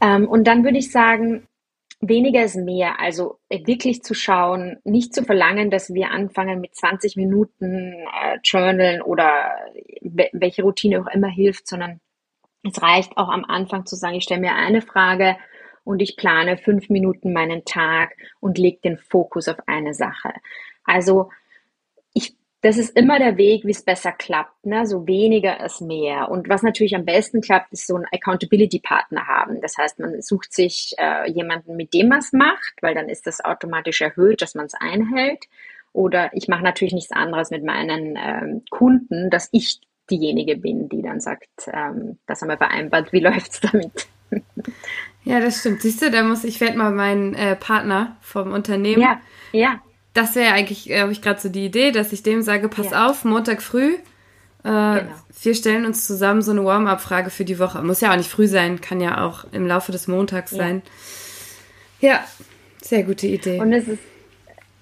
Ähm, und dann würde ich sagen, weniger ist mehr. Also äh, wirklich zu schauen, nicht zu verlangen, dass wir anfangen mit 20 Minuten äh, Journalen oder welche Routine auch immer hilft, sondern es reicht auch am Anfang zu sagen, ich stelle mir eine Frage und ich plane fünf Minuten meinen Tag und lege den Fokus auf eine Sache. Also das ist immer der Weg, wie es besser klappt. Ne? So weniger ist mehr. Und was natürlich am besten klappt, ist so ein Accountability-Partner haben. Das heißt, man sucht sich äh, jemanden, mit dem man es macht, weil dann ist das automatisch erhöht, dass man es einhält. Oder ich mache natürlich nichts anderes mit meinen ähm, Kunden, dass ich diejenige bin, die dann sagt, ähm, das haben wir vereinbart, wie läuft's damit? ja, das stimmt. Siehst du, da muss ich werde mal meinen äh, Partner vom Unternehmen ja, ja das wäre eigentlich, äh, habe ich gerade so die Idee, dass ich dem sage, pass ja. auf, Montag früh, äh, genau. wir stellen uns zusammen so eine Warm-up-Frage für die Woche. Muss ja auch nicht früh sein, kann ja auch im Laufe des Montags ja. sein. Ja, sehr gute Idee. Und es ist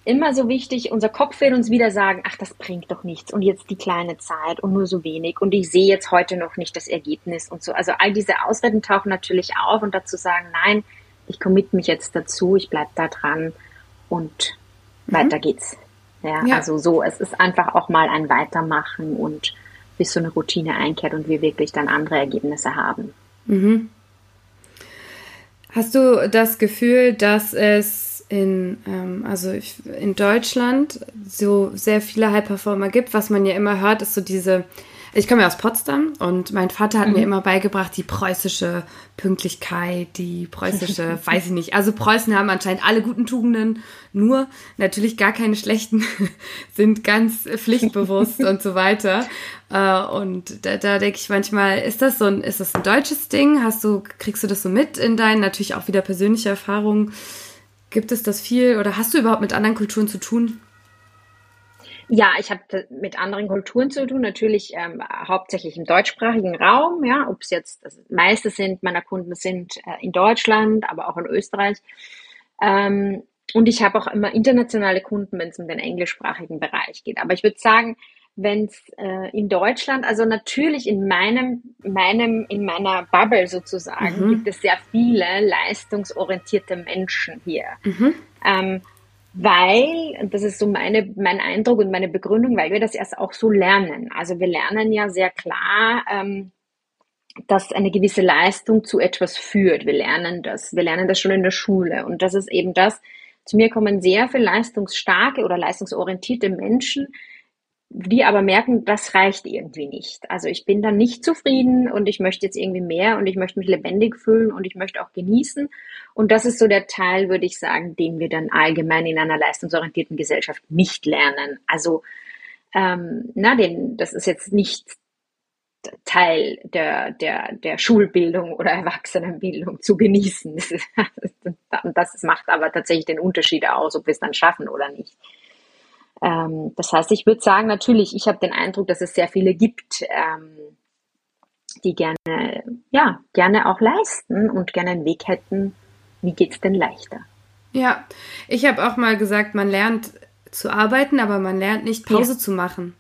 immer so wichtig, unser Kopf will uns wieder sagen, ach, das bringt doch nichts und jetzt die kleine Zeit und nur so wenig und ich sehe jetzt heute noch nicht das Ergebnis und so. Also all diese Ausreden tauchen natürlich auf und dazu sagen, nein, ich commit mich jetzt dazu, ich bleibe da dran und. Weiter geht's. Ja, ja, also so, es ist einfach auch mal ein Weitermachen und bis so eine Routine einkehrt und wir wirklich dann andere Ergebnisse haben. Mhm. Hast du das Gefühl, dass es in, ähm, also in Deutschland so sehr viele High-Performer gibt? Was man ja immer hört, ist so diese ich komme ja aus Potsdam und mein Vater hat mhm. mir immer beigebracht, die preußische Pünktlichkeit, die preußische, weiß ich nicht. Also Preußen haben anscheinend alle guten Tugenden, nur natürlich gar keine schlechten, sind ganz pflichtbewusst und so weiter. Äh, und da, da denke ich manchmal, ist das so ein, ist das ein deutsches Ding? Hast du, kriegst du das so mit in deinen, natürlich auch wieder persönliche Erfahrungen? Gibt es das viel oder hast du überhaupt mit anderen Kulturen zu tun? Ja, ich habe mit anderen Kulturen zu tun, natürlich ähm, hauptsächlich im deutschsprachigen Raum, ja, ob es jetzt das meiste sind meiner Kunden sind äh, in Deutschland, aber auch in Österreich. Ähm, und ich habe auch immer internationale Kunden, wenn es um den englischsprachigen Bereich geht. Aber ich würde sagen, wenn es äh, in Deutschland, also natürlich in meinem, meinem, in meiner Bubble sozusagen, mhm. gibt es sehr viele leistungsorientierte Menschen hier. Mhm. Ähm, weil, und das ist so meine, mein Eindruck und meine Begründung, weil wir das erst auch so lernen. Also wir lernen ja sehr klar, ähm, dass eine gewisse Leistung zu etwas führt. Wir lernen das. Wir lernen das schon in der Schule. Und das ist eben das, zu mir kommen sehr viel leistungsstarke oder leistungsorientierte Menschen, die aber merken, das reicht irgendwie nicht. Also ich bin dann nicht zufrieden und ich möchte jetzt irgendwie mehr und ich möchte mich lebendig fühlen und ich möchte auch genießen. Und das ist so der Teil, würde ich sagen, den wir dann allgemein in einer leistungsorientierten Gesellschaft nicht lernen. Also ähm, na, den, das ist jetzt nicht Teil der, der, der Schulbildung oder Erwachsenenbildung zu genießen. Das macht aber tatsächlich den Unterschied aus, ob wir es dann schaffen oder nicht. Ähm, das heißt, ich würde sagen, natürlich, ich habe den Eindruck, dass es sehr viele gibt, ähm, die gerne, ja, gerne auch leisten und gerne einen Weg hätten, wie geht es denn leichter? Ja, ich habe auch mal gesagt, man lernt zu arbeiten, aber man lernt nicht Pause ja. zu machen.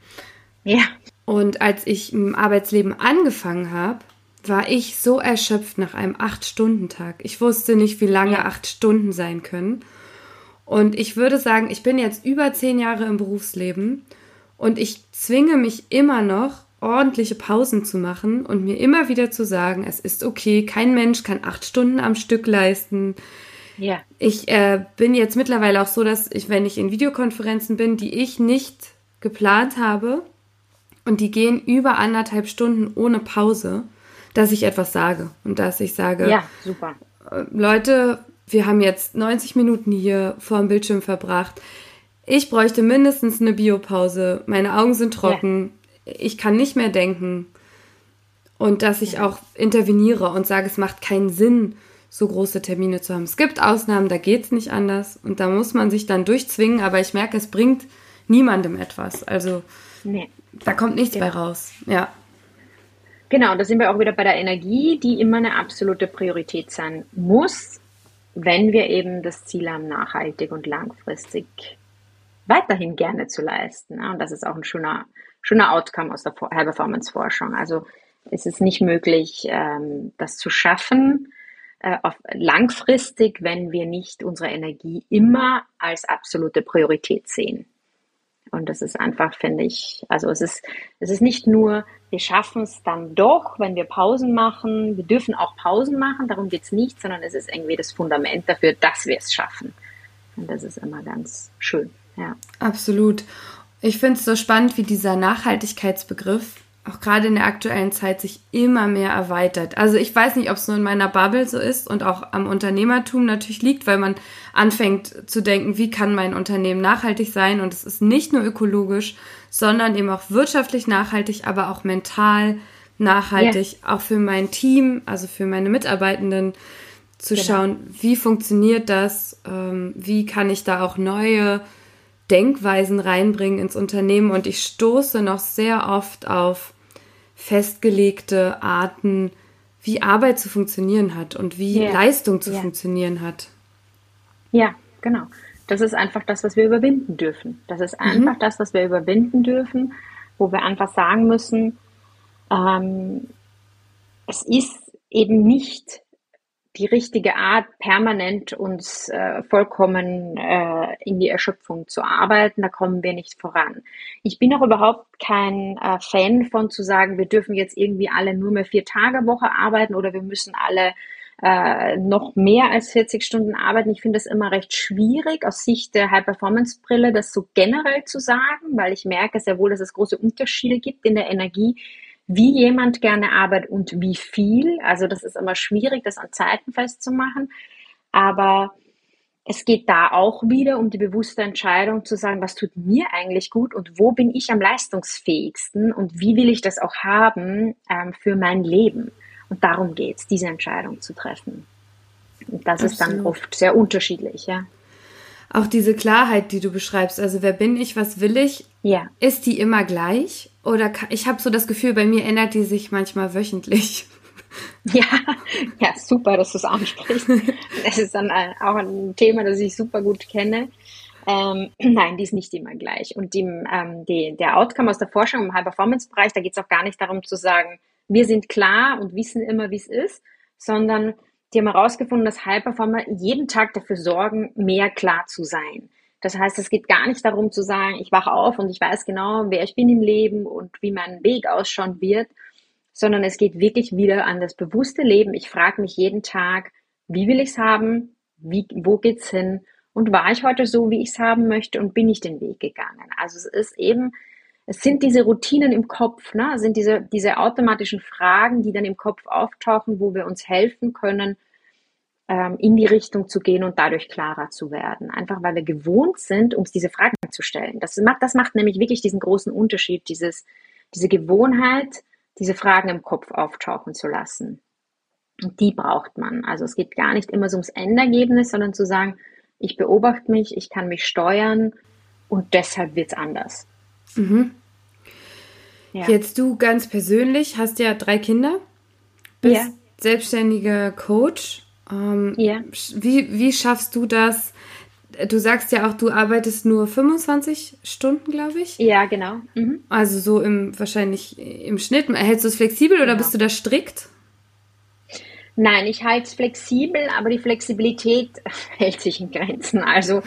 Ja. Und als ich im Arbeitsleben angefangen habe, war ich so erschöpft nach einem Acht-Stunden-Tag. Ich wusste nicht, wie lange acht Stunden sein können. Und ich würde sagen, ich bin jetzt über zehn Jahre im Berufsleben und ich zwinge mich immer noch, ordentliche Pausen zu machen und mir immer wieder zu sagen, es ist okay, kein Mensch kann acht Stunden am Stück leisten. Ja. Ich äh, bin jetzt mittlerweile auch so, dass ich, wenn ich in Videokonferenzen bin, die ich nicht geplant habe und die gehen über anderthalb Stunden ohne Pause, dass ich etwas sage und dass ich sage, ja, super. Äh, Leute, wir haben jetzt 90 Minuten hier vor dem Bildschirm verbracht. Ich bräuchte mindestens eine Biopause. Meine Augen sind trocken. Ja. Ich kann nicht mehr denken. Und dass ich auch interveniere und sage, es macht keinen Sinn, so große Termine zu haben. Es gibt Ausnahmen, da geht es nicht anders und da muss man sich dann durchzwingen, aber ich merke, es bringt niemandem etwas. Also nee. da kommt nichts ja. bei raus. Ja. Genau, da sind wir auch wieder bei der Energie, die immer eine absolute Priorität sein muss, wenn wir eben das Ziel haben, nachhaltig und langfristig weiterhin gerne zu leisten. Und das ist auch ein schöner, schöner Outcome aus der High Performance Forschung. Also es ist nicht möglich, ähm, das zu schaffen, äh, langfristig, wenn wir nicht unsere Energie immer als absolute Priorität sehen. Und das ist einfach, finde ich, also es ist, es ist nicht nur, wir schaffen es dann doch, wenn wir Pausen machen. Wir dürfen auch Pausen machen, darum geht es nicht, sondern es ist irgendwie das Fundament dafür, dass wir es schaffen. Und das ist immer ganz schön. Ja. Absolut. Ich finde es so spannend, wie dieser Nachhaltigkeitsbegriff auch gerade in der aktuellen Zeit sich immer mehr erweitert. Also ich weiß nicht, ob es nur in meiner Bubble so ist und auch am Unternehmertum natürlich liegt, weil man anfängt zu denken, wie kann mein Unternehmen nachhaltig sein und es ist nicht nur ökologisch, sondern eben auch wirtschaftlich nachhaltig, aber auch mental nachhaltig, yeah. auch für mein Team, also für meine Mitarbeitenden zu genau. schauen, wie funktioniert das, ähm, wie kann ich da auch neue Denkweisen reinbringen ins Unternehmen und ich stoße noch sehr oft auf festgelegte Arten, wie Arbeit zu funktionieren hat und wie yeah. Leistung zu yeah. funktionieren hat. Ja, genau. Das ist einfach das, was wir überwinden dürfen. Das ist mhm. einfach mhm. das, was wir überwinden dürfen, wo wir einfach sagen müssen, ähm, es ist eben nicht die richtige Art, permanent uns äh, vollkommen äh, in die Erschöpfung zu arbeiten. Da kommen wir nicht voran. Ich bin auch überhaupt kein äh, Fan von zu sagen, wir dürfen jetzt irgendwie alle nur mehr vier Tage Woche arbeiten oder wir müssen alle äh, noch mehr als 40 Stunden arbeiten. Ich finde es immer recht schwierig aus Sicht der High-Performance-Brille, das so generell zu sagen, weil ich merke sehr wohl, dass es große Unterschiede gibt in der Energie, wie jemand gerne arbeitet und wie viel. Also das ist immer schwierig, das an Zeiten festzumachen. Aber es geht da auch wieder um die bewusste Entscheidung zu sagen, was tut mir eigentlich gut und wo bin ich am leistungsfähigsten und wie will ich das auch haben ähm, für mein Leben. Und darum geht es, diese Entscheidung zu treffen. Und das Absolut. ist dann oft sehr unterschiedlich, ja auch diese Klarheit, die du beschreibst, also wer bin ich, was will ich, ja. ist die immer gleich? Oder kann, ich habe so das Gefühl, bei mir ändert die sich manchmal wöchentlich. Ja, ja, super, dass du es ansprichst. Das ist dann auch ein Thema, das ich super gut kenne. Ähm, nein, die ist nicht immer gleich. Und die, ähm, die, der Outcome aus der Forschung im High-Performance-Bereich, da geht es auch gar nicht darum zu sagen, wir sind klar und wissen immer, wie es ist, sondern die haben herausgefunden, dass High-Performer jeden Tag dafür sorgen, mehr klar zu sein. Das heißt, es geht gar nicht darum zu sagen, ich wache auf und ich weiß genau, wer ich bin im Leben und wie mein Weg ausschauen wird, sondern es geht wirklich wieder an das bewusste Leben. Ich frage mich jeden Tag, wie will ich es haben? Wie, wo geht's hin? Und war ich heute so, wie ich es haben möchte und bin ich den Weg gegangen? Also es ist eben, es sind diese Routinen im Kopf, ne? Es sind diese, diese automatischen Fragen, die dann im Kopf auftauchen, wo wir uns helfen können, ähm, in die Richtung zu gehen und dadurch klarer zu werden. Einfach weil wir gewohnt sind, uns diese Fragen zu stellen. Das macht, das macht nämlich wirklich diesen großen Unterschied, dieses, diese Gewohnheit, diese Fragen im Kopf auftauchen zu lassen. Und die braucht man. Also es geht gar nicht immer so ums Endergebnis, sondern zu sagen, ich beobachte mich, ich kann mich steuern und deshalb wird es anders. Mhm. Ja. Jetzt du ganz persönlich hast ja drei Kinder, bist ja. selbstständiger Coach. Ähm, ja. Wie, wie schaffst du das? Du sagst ja auch, du arbeitest nur 25 Stunden, glaube ich. Ja, genau. Mhm. Also so im wahrscheinlich im Schnitt. Hältst du es flexibel oder genau. bist du da strikt? Nein, ich halte es flexibel, aber die Flexibilität hält sich in Grenzen. Also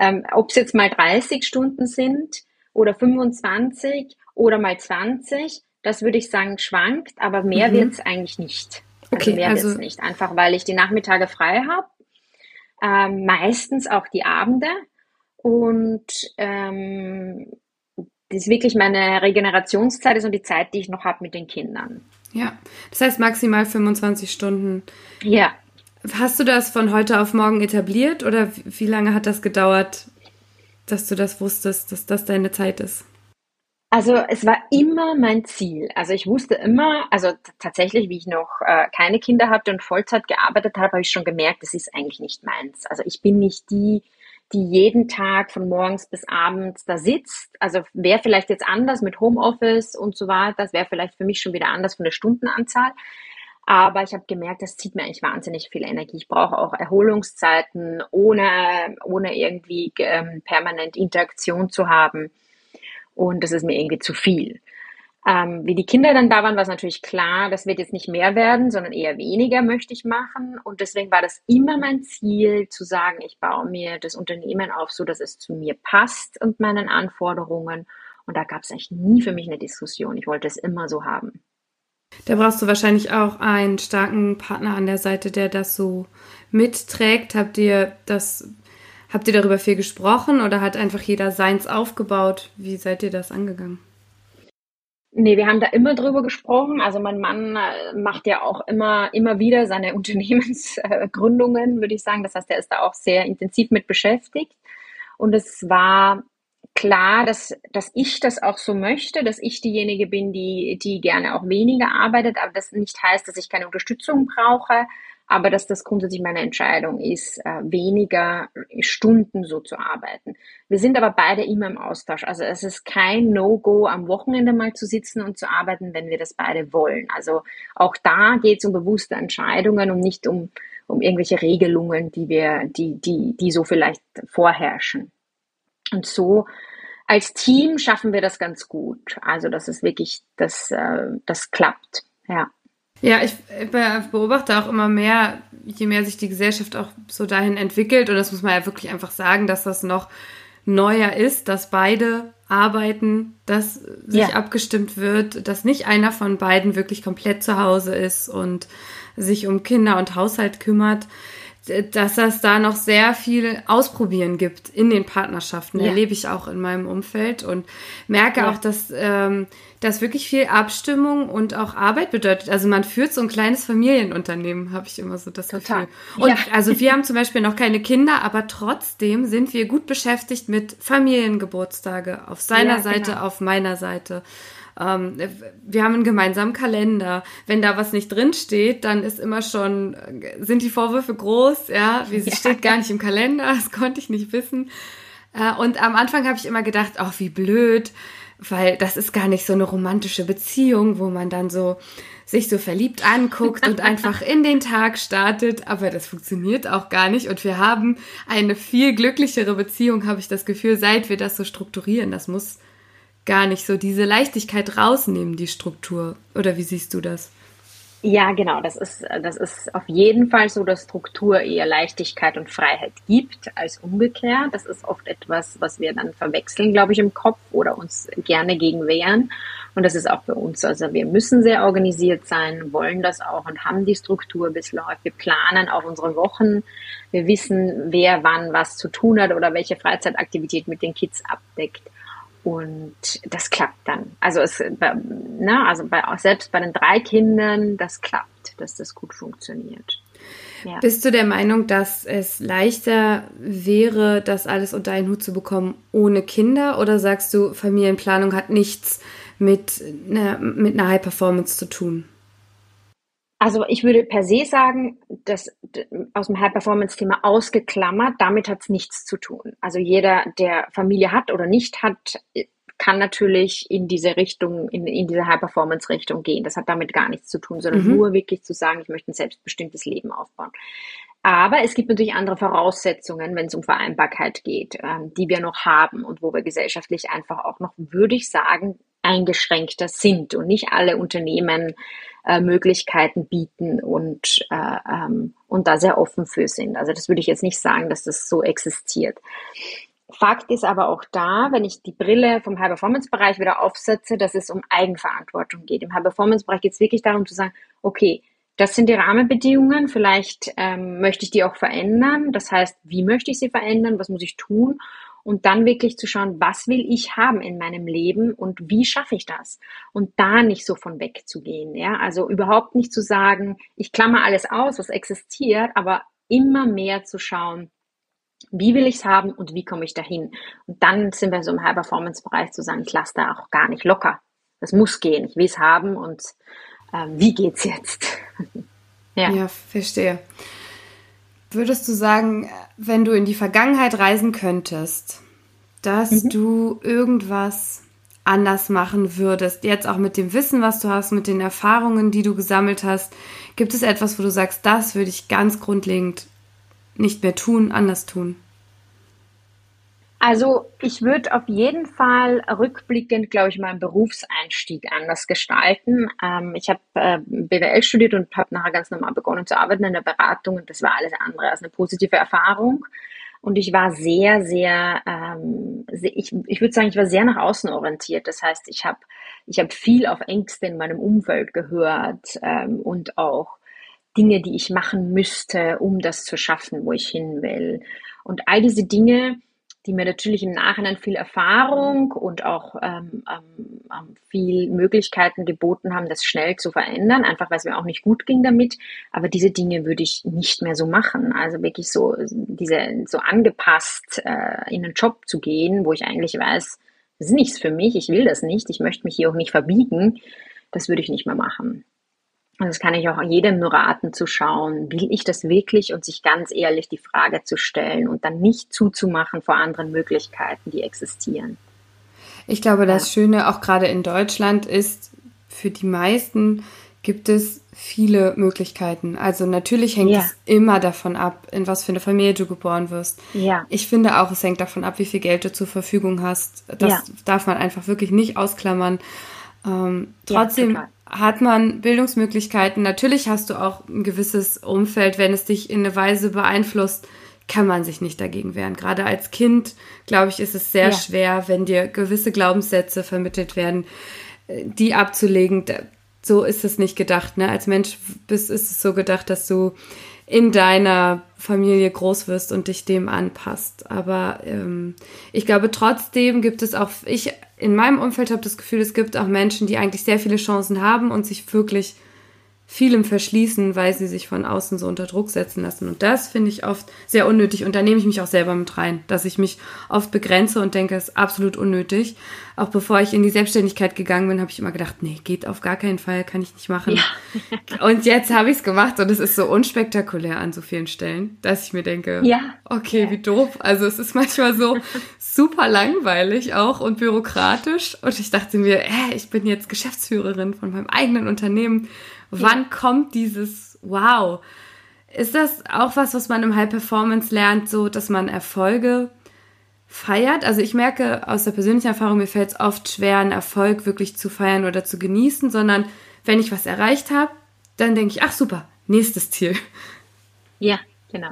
ähm, ob es jetzt mal 30 Stunden sind oder 25 oder mal 20, das würde ich sagen schwankt, aber mehr mhm. wird es eigentlich nicht. Also okay, mehr also, wird es nicht. Einfach weil ich die Nachmittage frei habe, ähm, meistens auch die Abende und ähm, das ist wirklich meine Regenerationszeit ist und die Zeit, die ich noch habe mit den Kindern. Ja, das heißt maximal 25 Stunden. Ja. Hast du das von heute auf morgen etabliert oder wie lange hat das gedauert, dass du das wusstest, dass das deine Zeit ist? Also es war immer mein Ziel. Also ich wusste immer, also tatsächlich, wie ich noch äh, keine Kinder hatte und Vollzeit gearbeitet habe, habe ich schon gemerkt, das ist eigentlich nicht meins. Also ich bin nicht die, die jeden Tag von morgens bis abends da sitzt. Also wäre vielleicht jetzt anders mit Homeoffice und so weiter. Das wäre vielleicht für mich schon wieder anders von der Stundenanzahl. Aber ich habe gemerkt, das zieht mir eigentlich wahnsinnig viel Energie. Ich brauche auch Erholungszeiten, ohne, ohne irgendwie ähm, permanent Interaktion zu haben. Und das ist mir irgendwie zu viel. Ähm, wie die Kinder dann da waren, war es natürlich klar, das wird jetzt nicht mehr werden, sondern eher weniger möchte ich machen. Und deswegen war das immer mein Ziel, zu sagen, ich baue mir das Unternehmen auf, so dass es zu mir passt und meinen Anforderungen. Und da gab es eigentlich nie für mich eine Diskussion. Ich wollte es immer so haben. Da brauchst du wahrscheinlich auch einen starken Partner an der Seite, der das so mitträgt. Habt ihr das, habt ihr darüber viel gesprochen oder hat einfach jeder seins aufgebaut? Wie seid ihr das angegangen? Nee, wir haben da immer drüber gesprochen. Also mein Mann äh, macht ja auch immer, immer wieder seine Unternehmensgründungen, würde ich sagen. Das heißt, er ist da auch sehr intensiv mit beschäftigt. Und es war klar, dass, dass ich das auch so möchte, dass ich diejenige bin, die, die gerne auch weniger arbeitet, aber das nicht heißt, dass ich keine Unterstützung brauche, aber dass das grundsätzlich meine Entscheidung ist, äh, weniger Stunden so zu arbeiten. Wir sind aber beide immer im Austausch. Also es ist kein No-Go, am Wochenende mal zu sitzen und zu arbeiten, wenn wir das beide wollen. Also auch da geht es um bewusste Entscheidungen und nicht um, um irgendwelche Regelungen, die wir, die, die, die so vielleicht vorherrschen. Und so als Team schaffen wir das ganz gut. Also das ist wirklich, das, äh, das klappt. Ja. Ja, ich beobachte auch immer mehr, je mehr sich die Gesellschaft auch so dahin entwickelt, und das muss man ja wirklich einfach sagen, dass das noch neuer ist, dass beide arbeiten, dass sich ja. abgestimmt wird, dass nicht einer von beiden wirklich komplett zu Hause ist und sich um Kinder und Haushalt kümmert dass es da noch sehr viel Ausprobieren gibt in den Partnerschaften. Ja. Erlebe ich auch in meinem Umfeld und merke ja. auch, dass ähm, das wirklich viel Abstimmung und auch Arbeit bedeutet. Also man führt so ein kleines Familienunternehmen, habe ich immer so das Total. Gefühl. Und ja. also wir haben zum Beispiel noch keine Kinder, aber trotzdem sind wir gut beschäftigt mit Familiengeburtstage auf seiner Seite, genau. auf meiner Seite. Ähm, wir haben einen gemeinsamen Kalender. Wenn da was nicht drin steht, dann ist immer schon, sind die Vorwürfe groß, ja, wie ja. steht gar nicht im Kalender, das konnte ich nicht wissen. Äh, und am Anfang habe ich immer gedacht, ach, wie blöd, weil das ist gar nicht so eine romantische Beziehung, wo man dann so sich so verliebt anguckt und einfach in den Tag startet, aber das funktioniert auch gar nicht und wir haben eine viel glücklichere Beziehung, habe ich das Gefühl, seit wir das so strukturieren. Das muss gar nicht so diese Leichtigkeit rausnehmen, die Struktur. Oder wie siehst du das? Ja, genau. Das ist, das ist auf jeden Fall so, dass Struktur eher Leichtigkeit und Freiheit gibt als umgekehrt. Das ist oft etwas, was wir dann verwechseln, glaube ich, im Kopf oder uns gerne gegen wehren. Und das ist auch für uns. Also wir müssen sehr organisiert sein, wollen das auch und haben die Struktur bis läuft. Wir planen auch unsere Wochen. Wir wissen, wer wann was zu tun hat oder welche Freizeitaktivität mit den Kids abdeckt. Und das klappt dann. Also es, ne, also bei, selbst bei den drei Kindern, das klappt, dass das gut funktioniert. Ja. Bist du der Meinung, dass es leichter wäre, das alles unter einen Hut zu bekommen ohne Kinder? Oder sagst du, Familienplanung hat nichts mit einer, mit einer High Performance zu tun? Also ich würde per se sagen, dass aus dem High-Performance-Thema ausgeklammert, damit hat es nichts zu tun. Also jeder, der Familie hat oder nicht hat, kann natürlich in diese Richtung, in, in diese High-Performance-Richtung gehen. Das hat damit gar nichts zu tun, sondern mhm. nur wirklich zu sagen, ich möchte ein selbstbestimmtes Leben aufbauen. Aber es gibt natürlich andere Voraussetzungen, wenn es um Vereinbarkeit geht, ähm, die wir noch haben und wo wir gesellschaftlich einfach auch noch, würde ich sagen, eingeschränkter sind und nicht alle Unternehmen äh, Möglichkeiten bieten und, äh, ähm, und da sehr offen für sind. Also das würde ich jetzt nicht sagen, dass das so existiert. Fakt ist aber auch da, wenn ich die Brille vom High-Performance-Bereich wieder aufsetze, dass es um Eigenverantwortung geht. Im High-Performance-Bereich geht es wirklich darum zu sagen, okay, das sind die Rahmenbedingungen, vielleicht ähm, möchte ich die auch verändern. Das heißt, wie möchte ich sie verändern, was muss ich tun? Und dann wirklich zu schauen, was will ich haben in meinem Leben und wie schaffe ich das? Und da nicht so von wegzugehen. Ja? Also überhaupt nicht zu sagen, ich klammer alles aus, was existiert, aber immer mehr zu schauen, wie will ich es haben und wie komme ich dahin? Und dann sind wir so im High-Performance-Bereich zu sagen, ich lasse da auch gar nicht locker. Das muss gehen. Ich will es haben und äh, wie geht's jetzt? ja. ja, verstehe. Würdest du sagen, wenn du in die Vergangenheit reisen könntest, dass mhm. du irgendwas anders machen würdest, jetzt auch mit dem Wissen, was du hast, mit den Erfahrungen, die du gesammelt hast, gibt es etwas, wo du sagst, das würde ich ganz grundlegend nicht mehr tun, anders tun? Also ich würde auf jeden Fall rückblickend, glaube ich, meinen Berufseinstieg anders gestalten. Ähm, ich habe äh, BWL studiert und habe nachher ganz normal begonnen zu arbeiten in der Beratung und das war alles andere als eine positive Erfahrung. Und ich war sehr, sehr, ähm, sehr ich, ich würde sagen, ich war sehr nach außen orientiert. Das heißt, ich habe ich hab viel auf Ängste in meinem Umfeld gehört ähm, und auch Dinge, die ich machen müsste, um das zu schaffen, wo ich hin will. Und all diese Dinge, die mir natürlich im Nachhinein viel Erfahrung und auch ähm, ähm, ähm, viel Möglichkeiten geboten haben, das schnell zu verändern, einfach weil es mir auch nicht gut ging damit. Aber diese Dinge würde ich nicht mehr so machen. Also wirklich so diese so angepasst äh, in einen Job zu gehen, wo ich eigentlich weiß, das ist nichts für mich, ich will das nicht, ich möchte mich hier auch nicht verbiegen, das würde ich nicht mehr machen. Und das kann ich auch jedem nur raten zu schauen, will ich das wirklich und sich ganz ehrlich die Frage zu stellen und dann nicht zuzumachen vor anderen Möglichkeiten, die existieren. Ich glaube, das. Schöne auch gerade in Deutschland ist, für die meisten gibt es viele Möglichkeiten. Also natürlich hängt ja. es immer davon ab, in was für eine Familie du geboren wirst. Ja. Ich finde auch, es hängt davon ab, wie viel Geld du zur Verfügung hast. Das ja. darf man einfach wirklich nicht ausklammern. Ähm, trotzdem hat man Bildungsmöglichkeiten. Natürlich hast du auch ein gewisses Umfeld, wenn es dich in eine Weise beeinflusst, kann man sich nicht dagegen wehren. Gerade als Kind, glaube ich, ist es sehr ja. schwer, wenn dir gewisse Glaubenssätze vermittelt werden, die abzulegen. So ist es nicht gedacht. Ne? Als Mensch bist, ist es so gedacht, dass du in deiner Familie groß wirst und dich dem anpasst. Aber ähm, ich glaube, trotzdem gibt es auch, ich in meinem Umfeld habe das Gefühl, es gibt auch Menschen, die eigentlich sehr viele Chancen haben und sich wirklich vielem verschließen, weil sie sich von außen so unter Druck setzen lassen. Und das finde ich oft sehr unnötig. Und da nehme ich mich auch selber mit rein, dass ich mich oft begrenze und denke, es ist absolut unnötig. Auch bevor ich in die Selbstständigkeit gegangen bin, habe ich immer gedacht, nee, geht auf gar keinen Fall, kann ich nicht machen. Ja. und jetzt habe ich es gemacht und es ist so unspektakulär an so vielen Stellen, dass ich mir denke, ja. okay, ja. wie doof. Also es ist manchmal so super langweilig auch und bürokratisch. Und ich dachte mir, äh, ich bin jetzt Geschäftsführerin von meinem eigenen Unternehmen Wann kommt dieses Wow? Ist das auch was, was man im High Performance lernt, so dass man Erfolge feiert? Also ich merke aus der persönlichen Erfahrung, mir fällt es oft schwer, einen Erfolg wirklich zu feiern oder zu genießen, sondern wenn ich was erreicht habe, dann denke ich, ach super, nächstes Ziel. Ja, genau.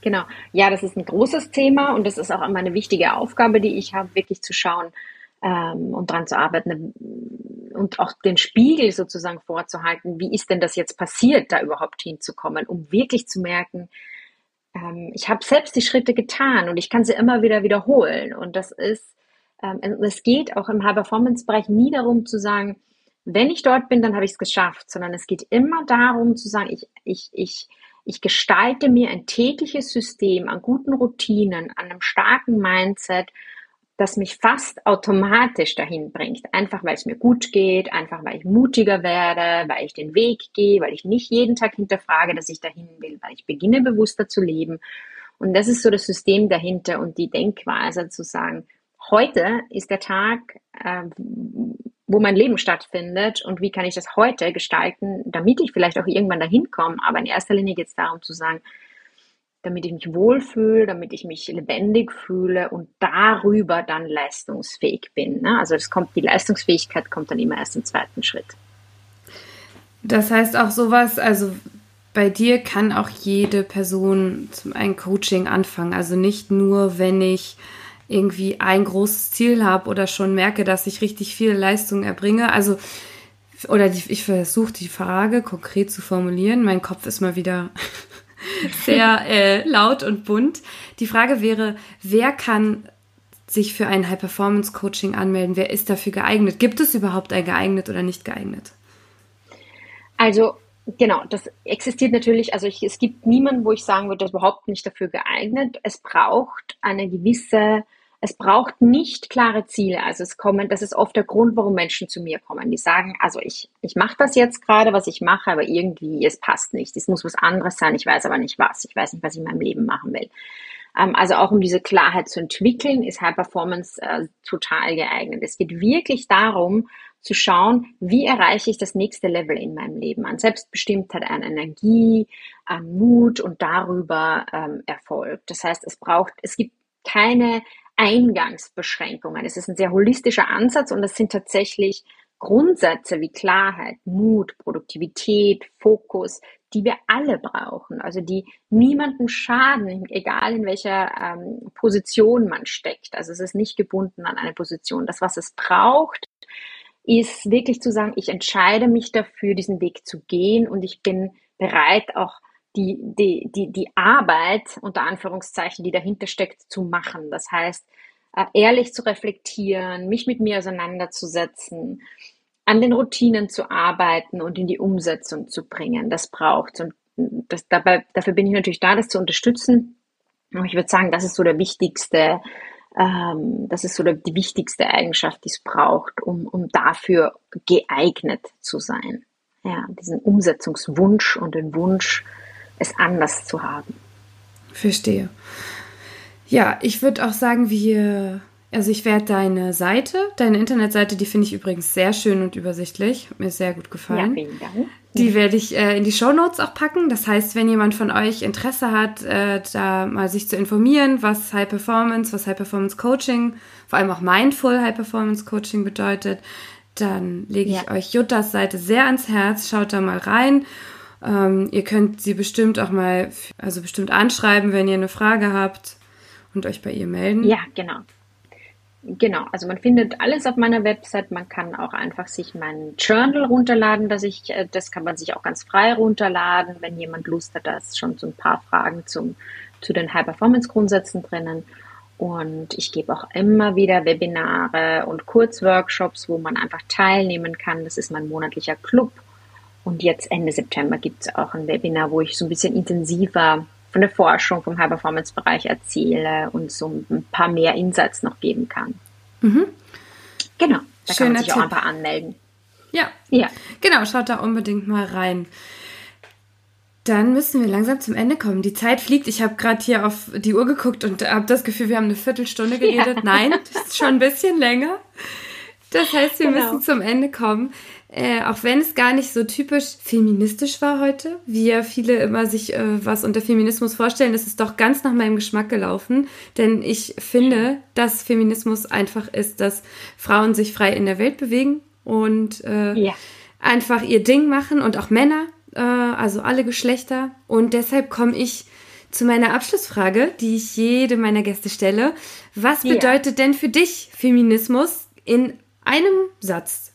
Genau. Ja, das ist ein großes Thema und das ist auch immer eine wichtige Aufgabe, die ich habe, wirklich zu schauen, ähm, und daran zu arbeiten und auch den Spiegel sozusagen vorzuhalten, wie ist denn das jetzt passiert, da überhaupt hinzukommen, um wirklich zu merken, ähm, ich habe selbst die Schritte getan und ich kann sie immer wieder wiederholen. Und das ist, ähm, es geht auch im High-Performance-Bereich nie darum zu sagen, wenn ich dort bin, dann habe ich es geschafft, sondern es geht immer darum zu sagen, ich, ich, ich, ich gestalte mir ein tägliches System an guten Routinen, an einem starken Mindset, das mich fast automatisch dahin bringt. Einfach weil es mir gut geht, einfach weil ich mutiger werde, weil ich den Weg gehe, weil ich nicht jeden Tag hinterfrage, dass ich dahin will, weil ich beginne bewusster zu leben. Und das ist so das System dahinter und die Denkweise zu sagen, heute ist der Tag, äh, wo mein Leben stattfindet und wie kann ich das heute gestalten, damit ich vielleicht auch irgendwann dahin komme. Aber in erster Linie geht es darum zu sagen, damit ich mich wohlfühle, damit ich mich lebendig fühle und darüber dann leistungsfähig bin. Ne? Also das kommt, die Leistungsfähigkeit kommt dann immer erst im zweiten Schritt. Das heißt auch sowas, also bei dir kann auch jede Person ein Coaching anfangen. Also nicht nur, wenn ich irgendwie ein großes Ziel habe oder schon merke, dass ich richtig viel Leistung erbringe. Also, oder die, ich versuche die Frage konkret zu formulieren. Mein Kopf ist mal wieder sehr äh, laut und bunt. Die Frage wäre, wer kann sich für ein High-Performance-Coaching anmelden? Wer ist dafür geeignet? Gibt es überhaupt ein geeignet oder nicht geeignet? Also Genau, das existiert natürlich, also ich, es gibt niemanden, wo ich sagen würde, das ist überhaupt nicht dafür geeignet. Es braucht eine gewisse, es braucht nicht klare Ziele. Also es kommen, das ist oft der Grund, warum Menschen zu mir kommen. Die sagen, also ich, ich mache das jetzt gerade, was ich mache, aber irgendwie, es passt nicht. Es muss was anderes sein, ich weiß aber nicht was. Ich weiß nicht, was ich in meinem Leben machen will. Ähm, also auch um diese Klarheit zu entwickeln, ist High Performance äh, total geeignet. Es geht wirklich darum, zu schauen, wie erreiche ich das nächste Level in meinem Leben an Selbstbestimmtheit, an Energie, an Mut und darüber ähm, Erfolg. Das heißt, es braucht, es gibt keine Eingangsbeschränkungen. Es ist ein sehr holistischer Ansatz und es sind tatsächlich Grundsätze wie Klarheit, Mut, Produktivität, Fokus, die wir alle brauchen, also die niemanden schaden, egal in welcher ähm, Position man steckt. Also es ist nicht gebunden an eine Position. Das, was es braucht, ist wirklich zu sagen, ich entscheide mich dafür, diesen Weg zu gehen und ich bin bereit, auch die, die, die, die Arbeit, unter Anführungszeichen, die dahinter steckt, zu machen. Das heißt, äh, ehrlich zu reflektieren, mich mit mir auseinanderzusetzen, an den Routinen zu arbeiten und in die Umsetzung zu bringen. Das braucht und das, dabei, dafür bin ich natürlich da, das zu unterstützen. Aber ich würde sagen, das ist so der wichtigste ähm, das ist so die wichtigste Eigenschaft, die es braucht, um, um dafür geeignet zu sein. Ja, diesen Umsetzungswunsch und den Wunsch, es anders zu haben. Verstehe. Ja, ich würde auch sagen, wir, also ich werde deine Seite, deine Internetseite, die finde ich übrigens sehr schön und übersichtlich, mir sehr gut gefallen. Ja, vielen Dank. Die werde ich äh, in die Show Notes auch packen. Das heißt, wenn jemand von euch Interesse hat, äh, da mal sich zu informieren, was High Performance, was High Performance Coaching, vor allem auch Mindful High Performance Coaching bedeutet, dann lege ich ja. euch Juttas Seite sehr ans Herz. Schaut da mal rein. Ähm, ihr könnt sie bestimmt auch mal, also bestimmt anschreiben, wenn ihr eine Frage habt und euch bei ihr melden. Ja, genau. Genau, also man findet alles auf meiner Website. Man kann auch einfach sich mein Journal runterladen, dass ich, äh, das kann man sich auch ganz frei runterladen, wenn jemand Lust hat. Da ist schon so ein paar Fragen zum, zu den High-Performance-Grundsätzen drinnen. Und ich gebe auch immer wieder Webinare und Kurzworkshops, wo man einfach teilnehmen kann. Das ist mein monatlicher Club. Und jetzt Ende September gibt es auch ein Webinar, wo ich so ein bisschen intensiver von der Forschung vom High-Performance-Bereich erzähle und so ein paar mehr Insights noch geben kann. Mhm. Genau, da Schöner kann man sich Tipp. auch einfach anmelden. Ja. ja, genau, schaut da unbedingt mal rein. Dann müssen wir langsam zum Ende kommen. Die Zeit fliegt. Ich habe gerade hier auf die Uhr geguckt und habe das Gefühl, wir haben eine Viertelstunde geredet. Ja. Nein, das ist schon ein bisschen länger. Das heißt, wir genau. müssen zum Ende kommen. Äh, auch wenn es gar nicht so typisch feministisch war heute, wie ja viele immer sich äh, was unter Feminismus vorstellen, ist es doch ganz nach meinem Geschmack gelaufen. Denn ich finde, dass Feminismus einfach ist, dass Frauen sich frei in der Welt bewegen und äh, ja. einfach ihr Ding machen und auch Männer, äh, also alle Geschlechter. Und deshalb komme ich zu meiner Abschlussfrage, die ich jede meiner Gäste stelle. Was ja. bedeutet denn für dich Feminismus in einem Satz?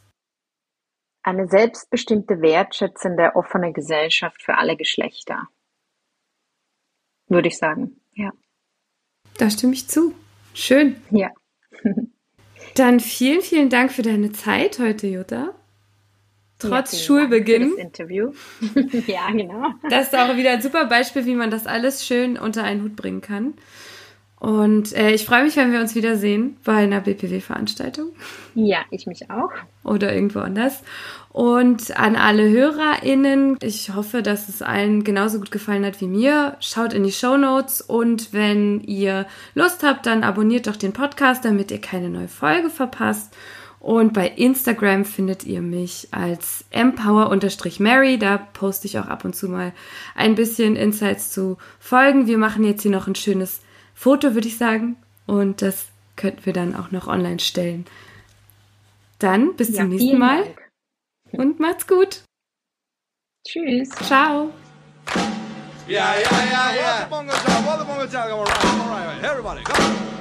Eine selbstbestimmte, wertschätzende, offene Gesellschaft für alle Geschlechter. Würde ich sagen, ja. Da stimme ich zu. Schön. Ja. Dann vielen, vielen Dank für deine Zeit heute, Jutta. Trotz ja, Schulbeginn. das Interview. ja, genau. Das ist auch wieder ein super Beispiel, wie man das alles schön unter einen Hut bringen kann. Und äh, ich freue mich, wenn wir uns wiedersehen bei einer BPW-Veranstaltung. Ja, ich mich auch. Oder irgendwo anders. Und an alle HörerInnen, ich hoffe, dass es allen genauso gut gefallen hat wie mir. Schaut in die Show Notes und wenn ihr Lust habt, dann abonniert doch den Podcast, damit ihr keine neue Folge verpasst. Und bei Instagram findet ihr mich als empower-mary. Da poste ich auch ab und zu mal ein bisschen Insights zu Folgen. Wir machen jetzt hier noch ein schönes Foto, würde ich sagen. Und das könnten wir dann auch noch online stellen. Dann bis ja, zum nächsten Mal. Dank. Und macht's gut. Tschüss. Ciao. Yeah, yeah, yeah, yeah. On the bongo job. On the job. All right, all right. Everybody, come on.